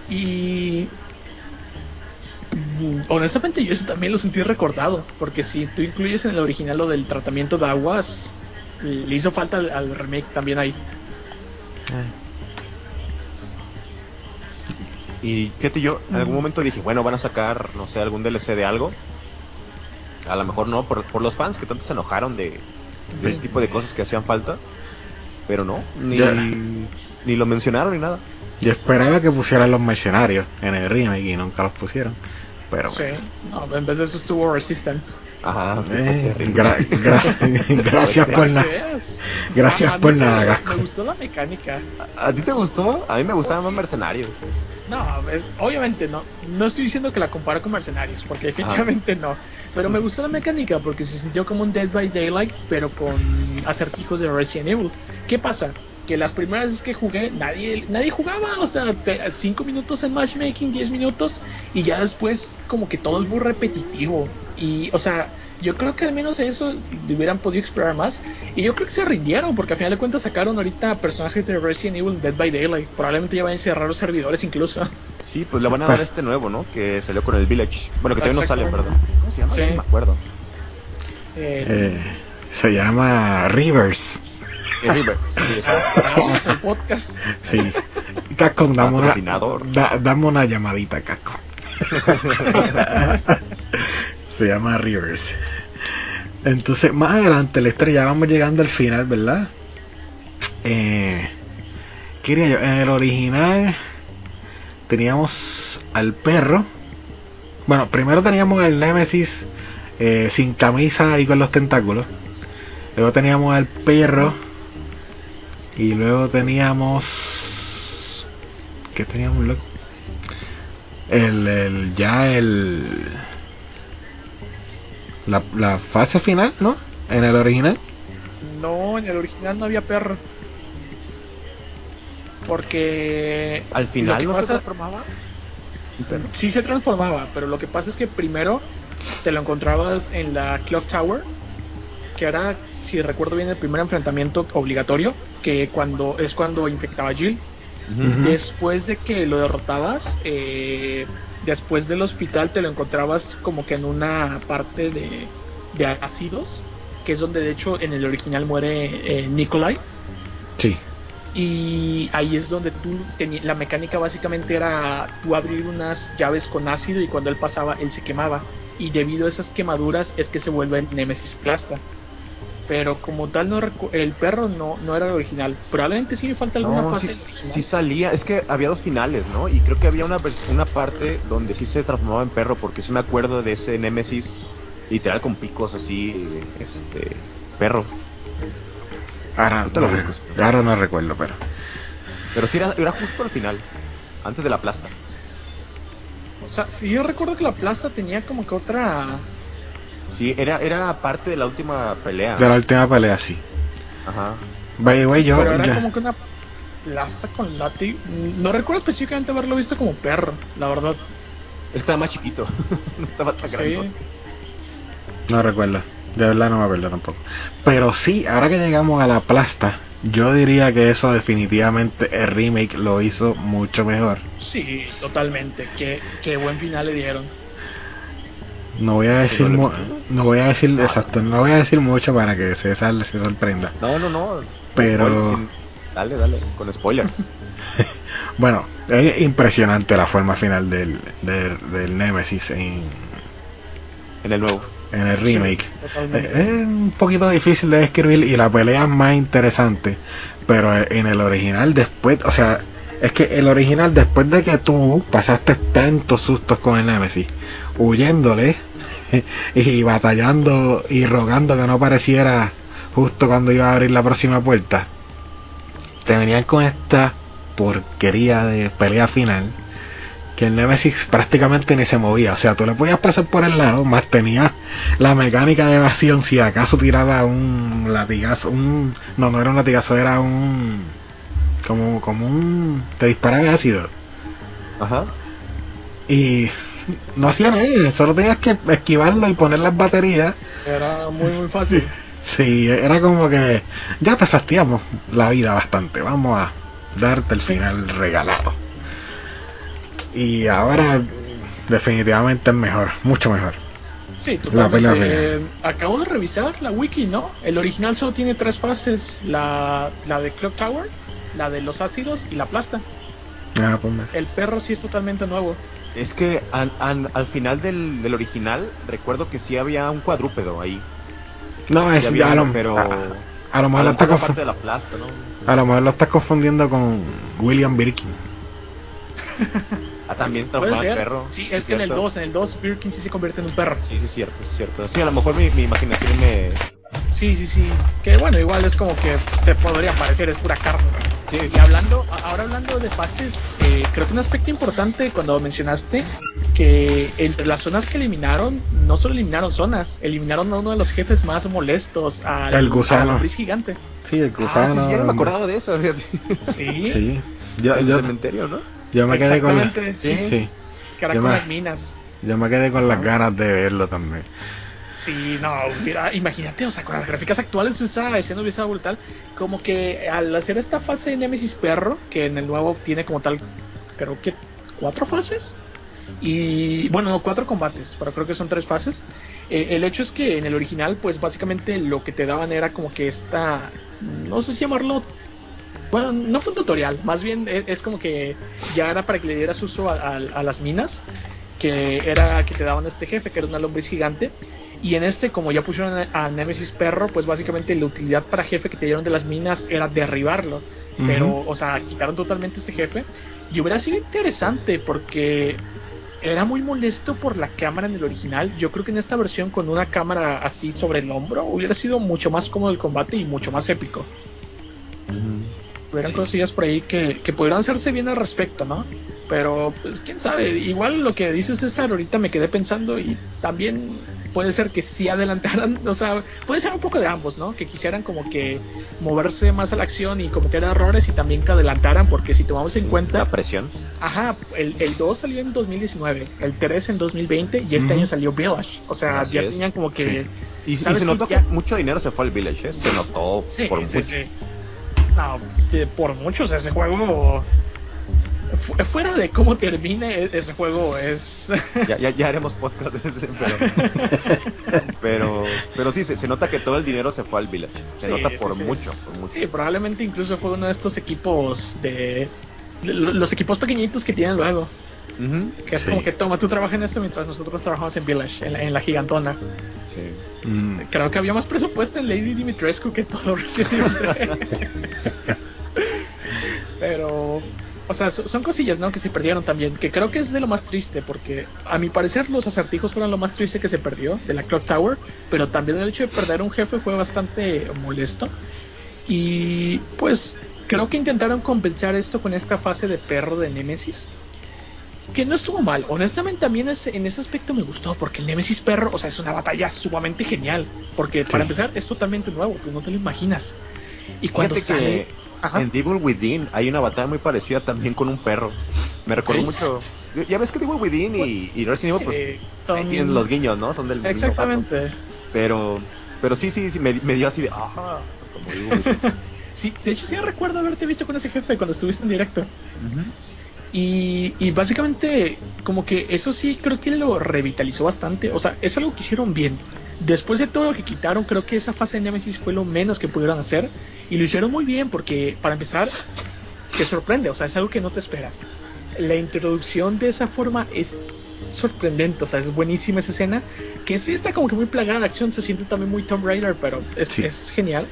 Y mm, honestamente yo eso también lo sentí recordado porque si tú incluyes en el original lo del tratamiento de aguas le hizo falta al, remake también ahí. Y fíjate, yo en algún momento dije, bueno, van a sacar, no sé, algún DLC de algo. A lo mejor no, por, por los fans que tanto se enojaron de, de ese tipo de cosas que hacían falta. Pero no, ni, ni lo mencionaron ni nada. Yo esperaba que pusieran los mercenarios en el remake y nunca los pusieron. Pero sí bueno. no, en vez de eso estuvo Resistance Ajá, Eh, terrible. gra- gra- gracias por nada. Gracias A- a mí por nada, Gasco. Me gustó la mecánica. ¿A, a ti te gustó? A mí me gustaba más Mercenario. No, es- obviamente no. No estoy diciendo que la compare con Mercenarios, porque definitivamente no. Pero me gustó la mecánica porque se sintió como un Dead by Daylight, pero con acertijos de Resident Evil. ¿Qué pasa? Que las primeras veces que jugué, nadie, nadie jugaba. O sea, 5 minutos en matchmaking, 10 minutos, y ya después, como que todo es muy repetitivo. Y, o sea, yo creo que al menos eso le hubieran podido explorar más. Y yo creo que se rindieron, porque al final de cuentas sacaron ahorita personajes de Resident Evil Dead by Daylight. Probablemente ya vayan a cerrar los servidores incluso. Sí, pues le van a dar este nuevo, ¿no? Que salió con el Village. Bueno, que todavía no sale, perdón. ¿Cómo se llama? Sí. No me acuerdo. Eh, Eh, se llama Rivers. El River. Sí, el podcast. Sí. Casco, dame una, da- una llamadita, Casco. Se llama Rivers. Entonces, más adelante la historia, ya vamos llegando al final, ¿verdad? Eh, ¿Qué diría yo? En el original teníamos al perro. Bueno, primero teníamos al Nemesis eh, sin camisa y con los tentáculos. Luego teníamos al perro. Y luego teníamos. ¿Qué teníamos, loco? El, el. Ya el. La, la fase final, ¿no? En el original. No, en el original no había perro. Porque Al final lo que no se transformaba. sí se transformaba, pero lo que pasa es que primero te lo encontrabas en la Clock Tower, que era, si recuerdo bien, el primer enfrentamiento obligatorio, que cuando es cuando infectaba a Jill. Después de que lo derrotabas, eh, después del hospital te lo encontrabas como que en una parte de, de ácidos, que es donde de hecho en el original muere eh, Nikolai. Sí. Y ahí es donde tú la mecánica básicamente era tú abrir unas llaves con ácido y cuando él pasaba él se quemaba. Y debido a esas quemaduras es que se vuelve el Nemesis Plasta. Pero como tal no recu- el perro no, no era el original. Probablemente sí me falta alguna No, fase sí, sí salía. Es que había dos finales, ¿no? Y creo que había una, una parte donde sí se transformaba en perro, porque sí me acuerdo de ese Nemesis literal con picos así, este, perro. Ahora, lo no, busco. ahora no recuerdo, pero. Pero sí era, era justo al final, antes de la plasta. O sea, sí yo recuerdo que la plaza tenía como que otra... Sí, era, era parte de la última pelea. De la última pelea, sí. Ajá. By the way, yo. pero era ya- como que una plaza con látigo. No recuerdo específicamente haberlo visto como perro, la verdad. Es que estaba más chiquito. no estaba tan Sí. grande. No recuerdo. De verdad no me acuerdo tampoco. Pero sí, ahora que llegamos a la plasta, yo diría que eso definitivamente el remake lo hizo mucho mejor. Sí, totalmente. Qué, qué buen final le dieron. No voy a decir gustó. no voy a decir exacto, no voy a decir mucho para que César se sorprenda. No, no, no. Pero- Spoiler, sin- Dale, dale, con spoilers. Bueno, es impresionante la forma final del, del, del Nemesis en, En el nuevo. en el remake. totalmente. Es un poquito difícil de describir y la pelea es más interesante. Pero en el original después, o sea, es que el original después de que tú pasaste tantos sustos con el Nemesis, huyéndole y batallando y rogando que no apareciera justo cuando iba a abrir la próxima puerta, te venían con esta porquería de pelea final que el Nemesis prácticamente ni se movía. O sea, tú le podías pasar por el lado, más tenía la mecánica de evasión si acaso tiraba un latigazo, un... No, no era un latigazo, era un... Como, como un... Te disparan ácido. Ajá. Y no hacía nada, solo tenías que esquivarlo y poner las baterías. Era muy, muy fácil. Sí, era como que ya te fastidiamos la vida bastante. Vamos a darte el final regalado. Y ahora definitivamente es mejor, mucho mejor. Sí, La totalmente. Eh, acabo de revisar la wiki, ¿no? El original solo tiene tres fases: la, la de Clock Tower, la de los ácidos y la plasta. Ah, pues. El perro sí es totalmente nuevo. Es que an- an- al final del, del original recuerdo que sí había un cuadrúpedo ahí. No, es Sí había a lo, uno, pero a, a lo mejor lo estás mejor la confu- parte de la plasta, ¿no? a lo mejor lo estás confundiendo con William Birkin. Ah, también en ser. perro. Sí, es que en el cierto. 2, en el 2, Birkin sí se convierte en un perro. Sí, sí, es cierto, es cierto. Sí, a lo mejor mi, mi imaginación me... Sí, sí, sí. Que bueno, igual es como que se podría parecer, es pura carne. Sí. Y hablando, ahora hablando de fases, eh, creo que un aspecto importante cuando mencionaste que entre las zonas que eliminaron, no solo eliminaron zonas, eliminaron a uno de los jefes más molestos, al, El gusano. al gigante. Sí, el Ah, sí, gusano. sí, ya no me acordaba de eso, fíjate. Sí, Sí. Yo, el yo, cementerio, ¿no? yo me quedé con la- Exactamente, sí, sí. sí. que era con me- las minas. Yo me quedé con las ganas de verlo también. Sí, no, mira, imagínate, o sea, con las gráficas actuales esa escena hubiese sido brutal. Como que al hacer esta fase de Nemesis Perro, que en el nuevo tiene como tal, creo que cuatro fases. Y bueno, no, cuatro combates, pero creo que son tres fases. Eh, el hecho es que en el original, pues básicamente lo que te daban era como que esta, no sé si llamarlo, bueno, no fue un tutorial, más bien es, es como que ya era para que le dieras uso a, a- a las minas, que era que te daban este jefe, que era una lombriz gigante. Y en este, como ya pusieron a, Nemesis Perro, pues básicamente la utilidad para jefe que te dieron de las minas era derribarlo. Pero, o sea, quitaron totalmente este jefe. Y hubiera sido interesante porque era muy molesto por la cámara en el original. Yo creo que en esta versión con una cámara así sobre el hombro hubiera sido mucho más cómodo el combate y mucho más épico. Hubieran cosillas por ahí que, que pudieran hacerse bien al respecto, ¿no? Pero, pues, quién sabe. Igual lo que dice César, ahorita me quedé pensando y también puede ser que sí adelantaran, o sea, puede ser un poco de ambos, ¿no? Que quisieran como que moverse más a la acción y cometer errores y también que adelantaran, porque si tomamos en cuenta, La presión. ajá, el, el 2 salió en 2019, el 3 en 2020 y este año salió Village. O sea, Así ya es. tenían como que... Y, y ¿Sabes se notó Ya- que mucho dinero se fue al Village, ¿eh? Se notó Sí, por sí, mucho. No, de- por muchos ese juego. fu- fuera de cómo termine, e- ese juego es. Ya, ya, ya haremos podcast de ese, pero, pero, pero sí, se, se nota que todo el dinero se fue al Village. Se Sí, nota por sí. mucho, por mucho. sí, probablemente incluso fue uno de estos equipos de. de lo- los equipos pequeñitos que tienen luego. Ujú. Que es Sí. como que toma, tú trabajas en esto mientras nosotros trabajamos en Village, en la, en la gigantona. Sí. Mm, Creo que había más presupuesto en Lady Dimitrescu que todo Resident Evil 3. Pero, o sea, so- son cosillas, ¿no? Que se perdieron también. Que creo que es de lo más triste, porque a mi parecer los acertijos fueron lo más triste que se perdió de la Clock Tower. Pero también el hecho de perder un jefe fue bastante molesto. Y pues, creo que intentaron compensar esto con esta fase de perro de Nemesis. Que no estuvo mal, honestamente también ese- en ese aspecto me gustó, porque el Nemesis Perro, o sea, es una batalla sumamente genial, porque para Sí. empezar es totalmente nuevo, tú no te lo imaginas. Y cuando Fíjate sale... Ajá. en Devil Within hay una batalla muy parecida también con un perro. Me recuerdo Ok. mucho. Ya ves que Devil Within y, y Resident Evil, pues, Sí, son- ahí tienen los guiños, ¿no? Son del mismo. Exactamente. Pero, pero sí, sí, sí, me, me dio así de, ah, como. Sí, de hecho sí recuerdo haberte visto con ese jefe cuando estuviste en directo. Ujú. Y, y básicamente, como que eso sí creo que lo revitalizó bastante. O sea, es algo que hicieron bien. después de todo lo que quitaron, creo que esa fase de Nemesis fue lo menos que pudieron hacer. Y lo hicieron muy bien porque, para empezar, te sorprende, o sea, es algo que no te esperas. La introducción de esa forma es sorprendente, o sea, es buenísima esa escena, que sí está como que muy plagada de acción, se siente también muy Tomb Raider, pero es, Sí. es genial.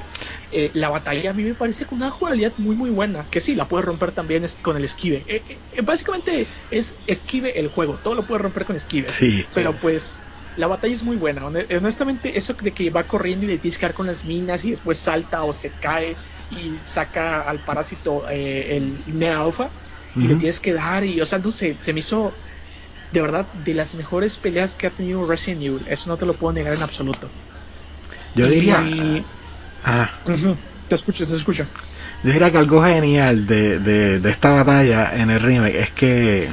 Eh, la batalla a mí me parece con una jugabilidad muy muy buena, que sí, la puedes romper también es- con el esquive. Eh, eh, básicamente es esquive el juego, todo lo puedes romper con esquive. Sí. Pero pues la batalla es muy buena. Hone- Honestamente, eso de que va corriendo y le tienes que dar con las minas y después salta o se cae y saca al parásito el Nea Alpha y le tienes que dar y, o sea, no sé, se me hizo de verdad de las mejores peleas que ha tenido Resident Evil. Eso no te lo puedo negar en absoluto. Yo Y- diría. Ah, Te escucho, te escucho. yo diría que algo genial de, de, de esta batalla en el remake es que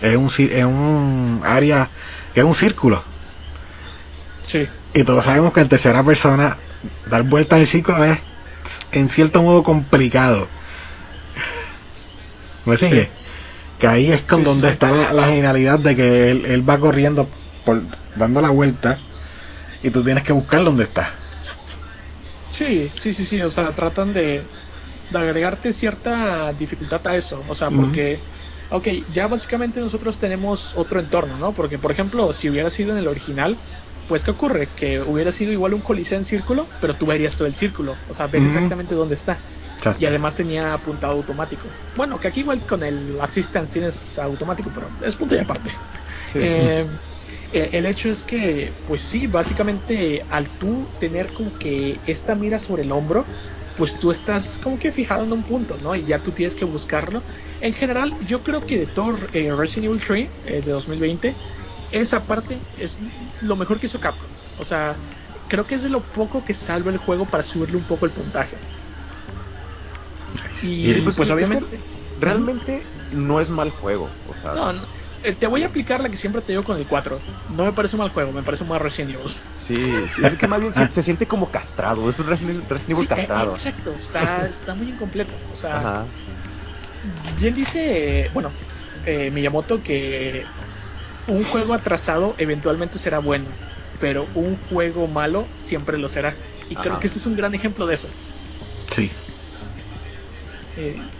es un, es un área, que es un círculo. Sí. Y todos sabemos que en tercera persona dar vuelta al círculo es en cierto modo complicado. ¿Me sigue? Sí. Que ahí es con sí, donde sí. está la, la genialidad de que él, él va corriendo por dando la vuelta y tú tienes que buscar dónde está. Sí, sí, sí, sí, o sea, tratan de, de agregarte cierta dificultad a eso, o sea, porque, ok, ya básicamente nosotros tenemos otro entorno, ¿no? Porque, por ejemplo, si hubiera sido en el original, pues, ¿qué ocurre? Que hubiera sido igual un coliseo en círculo, pero tú verías todo el círculo, o sea, ves exactamente dónde está. Exacto. Y además tenía apuntado automático. Bueno, que aquí igual con el Assistance tienes automático, pero es punto y aparte. Sí. Eh, eh, el hecho es que, pues sí, básicamente al tú tener como que esta mira sobre el hombro, pues tú estás como que fijado en un punto, ¿no? Y ya tú tienes que buscarlo. En general, yo creo que de todo eh, Resident Evil 3 eh, de 2020, esa parte es lo mejor que hizo Capcom. O sea, creo que es de lo poco que salva el juego para subirle un poco el puntaje. Y, Y- pues, es que obviamente... Realmente no es mal juego. O sea, No, no, eh, te voy a aplicar la que siempre te digo con el 4. No me parece un mal juego, me parece un mal Resident Evil. Sí, sí, es que más bien se, se siente como castrado. Es un Resident Evil Sí, eh, castrado. exacto, está, está muy incompleto. O sea, Ajá. bien dice, eh, bueno, eh, Miyamoto que un juego atrasado eventualmente será bueno, pero un juego malo siempre lo será. Y creo que ese es un gran ejemplo de eso. Sí. Eh,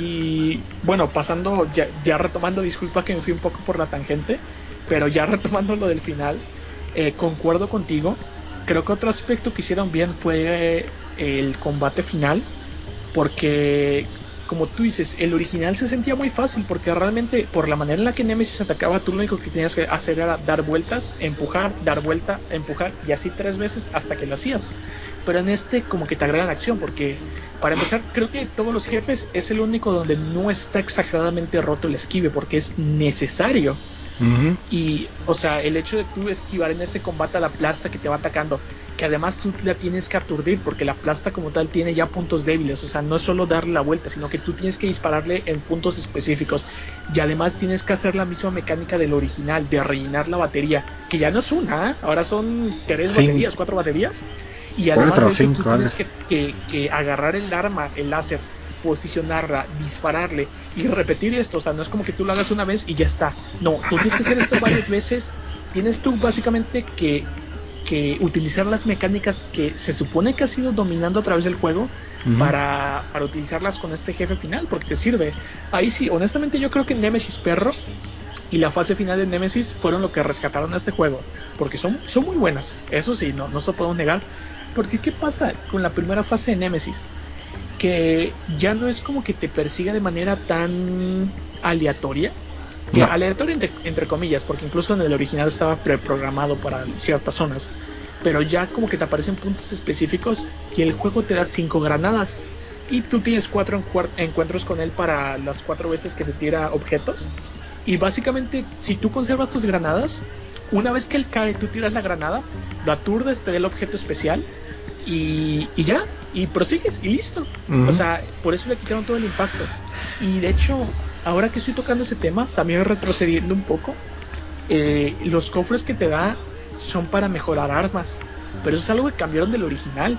y bueno, pasando, ya, retomando, disculpa que me fui un poco por la tangente, pero ya retomando lo del final, eh, concuerdo contigo. Creo que otro aspecto que hicieron bien fue eh, el combate final, porque como tú dices, el original se sentía muy fácil, porque realmente por la manera en la que Nemesis atacaba, tú lo único que tenías que hacer era dar vueltas, empujar, dar vuelta, empujar, y así tres veces hasta que lo hacías. Pero en este como que te agregan acción, porque para empezar, creo que todos los jefes es el único donde no está exageradamente roto el esquive, porque es necesario. Ujú. Y, o sea, el hecho de tú esquivar en ese combate a la plasta que te va atacando, que además tú la tienes que aturdir, porque la plasta como tal tiene ya puntos débiles, o sea, no es solo darle la vuelta, sino que tú tienes que dispararle en puntos específicos. Y además tienes que hacer la misma mecánica del original, de rellenar la batería, que ya no es una, ¿eh? ahora son tres baterías, cuatro baterías. Y además Cuatro, de eso, tú cinco, tienes algo. que, que- que agarrar el arma, el láser, posicionarla, dispararle y repetir esto. O sea, no es como que tú lo hagas una vez y ya está. No, tú tienes que hacer esto varias veces. Tienes tú básicamente que, que utilizar las mecánicas que se supone que has ido dominando a través del juego Ujú. para, para utilizarlas con este jefe final, porque te sirve. Ahí sí, honestamente yo creo que Nemesis Perro y la fase final de Nemesis fueron lo que rescataron a este juego, porque son, son muy buenas, eso sí, no, no se podemos negar. Porque ¿qué pasa con la primera fase de Nemesis? Que ya no es como que te persiga de manera tan aleatoria. Que No. aleatoria entre, entre comillas, porque incluso en el original estaba preprogramado para ciertas zonas. Pero ya como que te aparecen puntos específicos y el juego te da cinco granadas. Y tú tienes cuatro encuentros con él para las cuatro veces que te tira objetos. Y básicamente, si tú conservas tus granadas, una vez que él cae, tú tiras la granada, lo aturdes, te da el objeto especial y, y ya, y prosigues y listo. Ujú. O sea, por eso le quitaron todo el impacto. Y de hecho, ahora que estoy tocando ese tema, también retrocediendo un poco, eh, los cofres que te da son para mejorar armas. Pero eso es algo que cambiaron del original.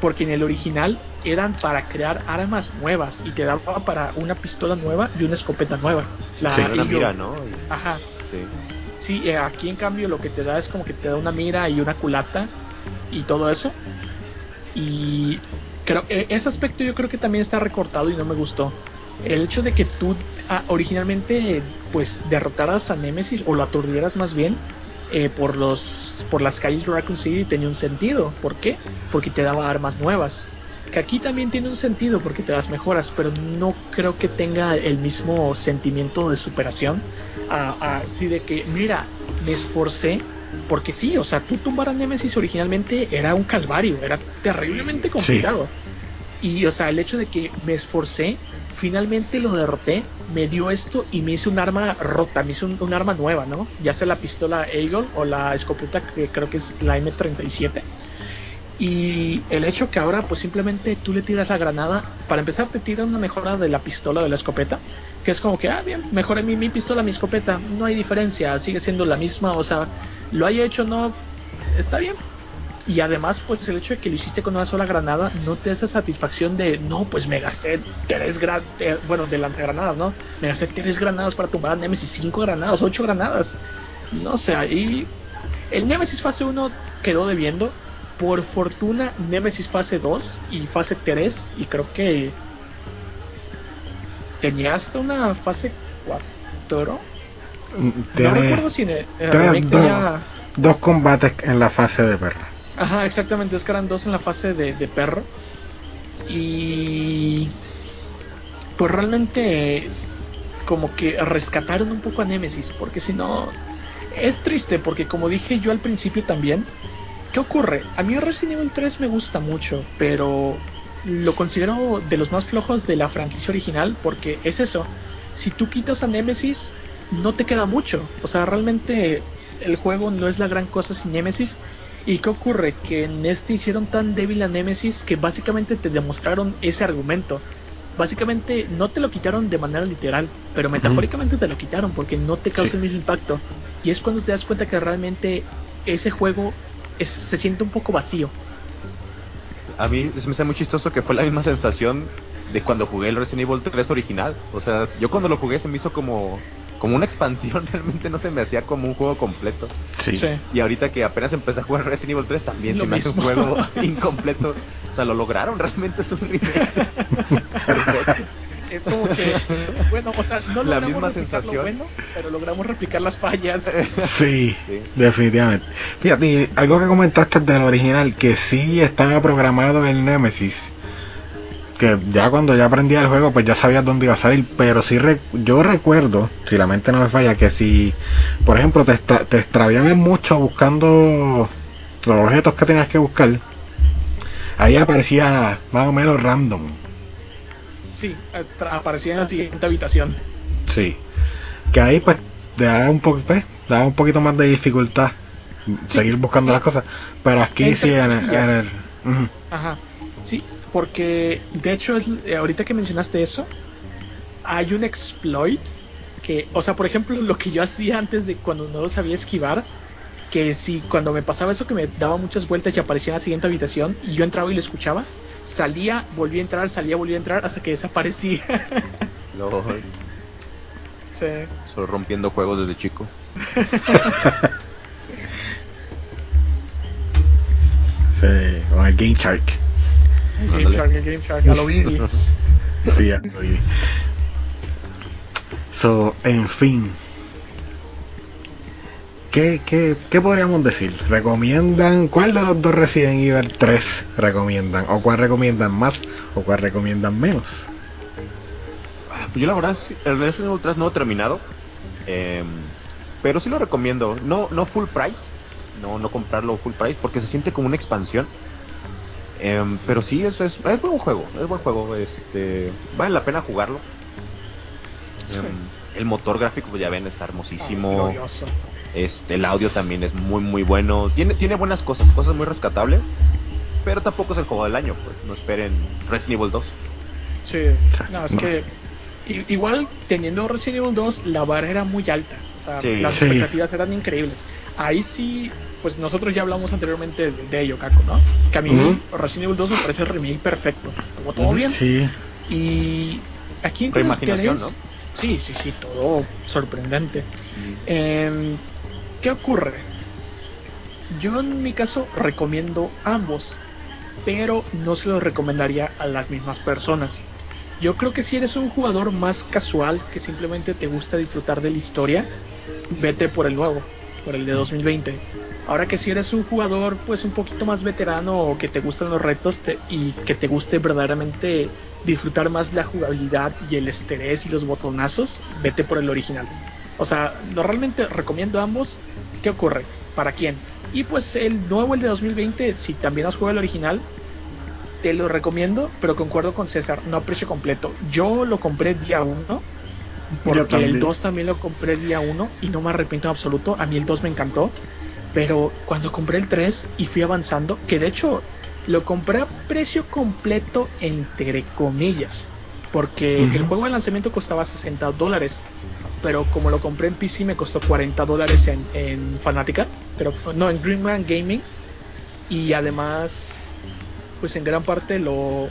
Porque en el original eran para crear armas nuevas y te daba para una pistola nueva y una escopeta nueva. La Sí, Eagle. mira, ¿no? Ajá. sí. Sí, eh, aquí en cambio lo que te da es como que te da una mira y una culata y todo eso. Y creo e, ese aspecto yo creo que también está recortado y no me gustó. El hecho de que tú ah, originalmente pues derrotaras a Nemesis o lo aturdieras más bien eh, por los por las calles de Raccoon City tenía un sentido. ¿Por qué? Porque te daba armas nuevas. Que aquí también tiene un sentido porque te das mejoras, pero no creo que tenga el mismo sentimiento de superación. Así de que, mira, me esforcé porque sí, o sea, tú tumbar a Nemesis originalmente era un calvario, era terriblemente complicado. Y, o sea, el hecho de que me esforcé, finalmente lo derroté, me dio esto y me hizo un arma rota, me hizo un, arma nueva, ¿no? Ya sea la pistola Eagle o la escopeta que creo que es la M37. Y el hecho que ahora pues simplemente tú le tiras la granada, para empezar te tira una mejora de la pistola de la escopeta, que es como que, ah, bien, mejoré mi, mi pistola, mi escopeta, no hay diferencia, sigue siendo la misma, o sea, lo haya hecho no, está bien. Y además, pues el hecho de que lo hiciste con una sola granada no te da esa satisfacción de, no, pues me gasté tres granadas, bueno, de lanzagranadas, ¿no? Me gasté tres granadas para tumbar a Nemesis, cinco granadas, ocho granadas. No sé, ahí el Nemesis fase 1 quedó debiendo. Por fortuna, Nemesis fase 2 y fase 3, y creo que tenía hasta una fase 4 no recuerdo si en dos combates en la fase de perro. Ajá, exactamente, es que eran dos en la fase de, perro. Y pues realmente como que rescataron un poco a Nemesis, porque si no es triste porque como dije yo al principio también, ¿qué ocurre? A mí Resident Evil 3 me gusta mucho, pero lo considero de los más flojos de la franquicia original porque es eso, si tú quitas a Nemesis no te queda mucho. O sea, realmente el juego no es la gran cosa sin Nemesis. ¿Y qué ocurre? Que en este hicieron tan débil a Nemesis que básicamente te demostraron ese argumento. Básicamente no te lo quitaron de manera literal, pero metafóricamente te lo quitaron porque no te causa el mismo impacto. Y es cuando te das cuenta que realmente ese juego se siente un poco vacío. A mí me hace muy chistoso que fue la misma sensación de cuando jugué el Resident Evil 3 original. O sea, yo cuando lo jugué se me hizo como como una expansión, realmente no se me hacía como un juego completo. Sí. Y ahorita que apenas empecé a jugar Resident Evil 3 también se me hace un juego incompleto. O sea, lo lograron, realmente es un remake. Es como que, bueno, o sea, no la misma sensación, bueno, pero logramos replicar las fallas. Sí, definitivamente. Fíjate, algo que comentaste del original, que sí estaba programado el Nemesis que ya cuando ya aprendía el juego pues ya sabías dónde iba a salir pero sí yo recuerdo si la mente no me falla que si por ejemplo te, te extraviabas mucho buscando los objetos que tenías que buscar ahí aparecía más o menos random sí aparecía en la siguiente habitación. Sí. Que ahí pues te daba un poco pues, un poquito más de dificultad seguir buscando las cosas. Pero aquí sí en, el, ajá. Sí porque, de hecho, eh, ahorita que mencionaste eso, hay un exploit que, o sea, por ejemplo, lo que yo hacía antes de cuando no lo sabía esquivar, que si cuando me pasaba eso que me daba muchas vueltas y aparecía en la siguiente habitación y yo entraba y lo escuchaba, salía, volvía a entrar, salía, volvía a entrar hasta que desaparecía. Sí. Solo rompiendo juegos desde chico. sí, o el Game Shark. Game Shark, el Game Shark, a lo sí, a lo So, en fin. ¿Qué, qué, ¿Qué podríamos decir? ¿Recomiendan? ¿Cuál de los dos Resident Evil 3 recomiendan? ¿O cuál recomiendan más? ¿O cuál recomiendan menos? Pues yo la verdad, el Resident Evil 3 no he terminado. Eh, pero sí lo recomiendo. No, no full price. No, no comprarlo full price porque se siente como una expansión. Em, pero sí, es, es, es, buen juego, es buen juego, este, vale la pena jugarlo. Em, el motor gráfico, pues ya ven, está hermosísimo. Este, el audio también es muy, muy bueno. Tiene, tiene buenas cosas, cosas muy rescatables. Pero tampoco es el juego del año, pues no esperen Resident Evil 2. Sí, no, es que igual teniendo Resident Evil 2, la barra era muy alta. O sea, las expectativas eran increíbles. Ahí sí pues nosotros ya hablamos anteriormente de, ello, Caco, ¿no? Que a mí Resident Evil 2 me parece el remake perfecto. Como todo bien. Sí. Y aquí en Reimaginación, ¿no? Sí, sí, sí, todo sorprendente. Em, ¿Qué ocurre? yo en mi caso recomiendo ambos, pero no se los recomendaría a las mismas personas. Yo creo que si eres un jugador más casual, que simplemente te gusta disfrutar de la historia, vete por el nuevo, por el de 2020. Ahora que si eres un jugador pues un poquito más veterano o que te gustan los retos y que te guste verdaderamente disfrutar más la jugabilidad y el estrés y los botonazos, vete por el original. O sea, normalmente recomiendo ambos. ¿Qué ocurre? ¿Para quién? Y pues el nuevo, el de 2020, si también has jugado el original, te lo recomiendo, pero concuerdo con César, no a precio completo. Yo lo compré día 1, porque el 2 también lo compré día 1 y no me arrepiento en absoluto. A mí el 2 me encantó, pero cuando compré el 3 y fui avanzando, que de hecho lo compré a precio completo, entre comillas, porque el juego de lanzamiento costaba 60 dólares pero como lo compré en PC me costó 40 dólares en, en Fanatica, pero no, en Greenman Gaming. Y además, pues en gran parte lo...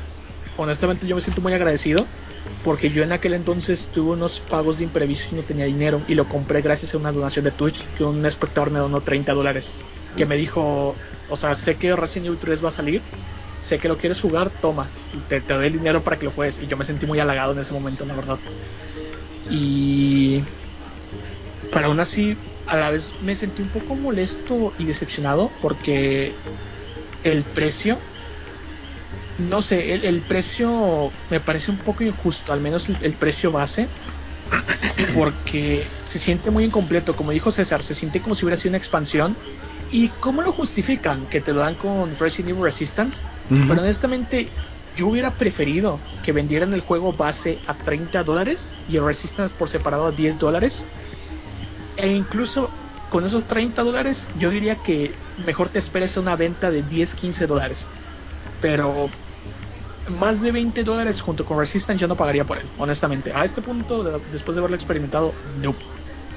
Honestamente yo me siento muy agradecido porque yo en aquel entonces tuve unos pagos de imprevisto y no tenía dinero y lo compré gracias a una donación de Twitch que un espectador me donó 30 dólares que me dijo, o sea, sé que Resident Evil 3 va a salir, sé que lo quieres jugar, toma, te, doy el dinero para que lo juegues y yo me sentí muy halagado en ese momento, la verdad. Y pero aún así, a la vez me sentí un poco molesto y decepcionado porque el precio, no sé, el, precio me parece un poco injusto, al menos el, precio base, porque se siente muy incompleto, como dijo César, se siente como si hubiera sido una expansión. ¿Y cómo lo justifican? Que te lo dan con Resident Evil Resistance. Pero honestamente, yo hubiera preferido que vendieran el juego base a 30 dólares y el Resistance por separado a 10 dólares. E incluso con esos 30 dólares, yo diría que mejor te esperes una venta de 10, 15 dólares. Pero más de 20 dólares junto con Resistance yo no pagaría por él, honestamente. A este punto, después de haberlo experimentado, no.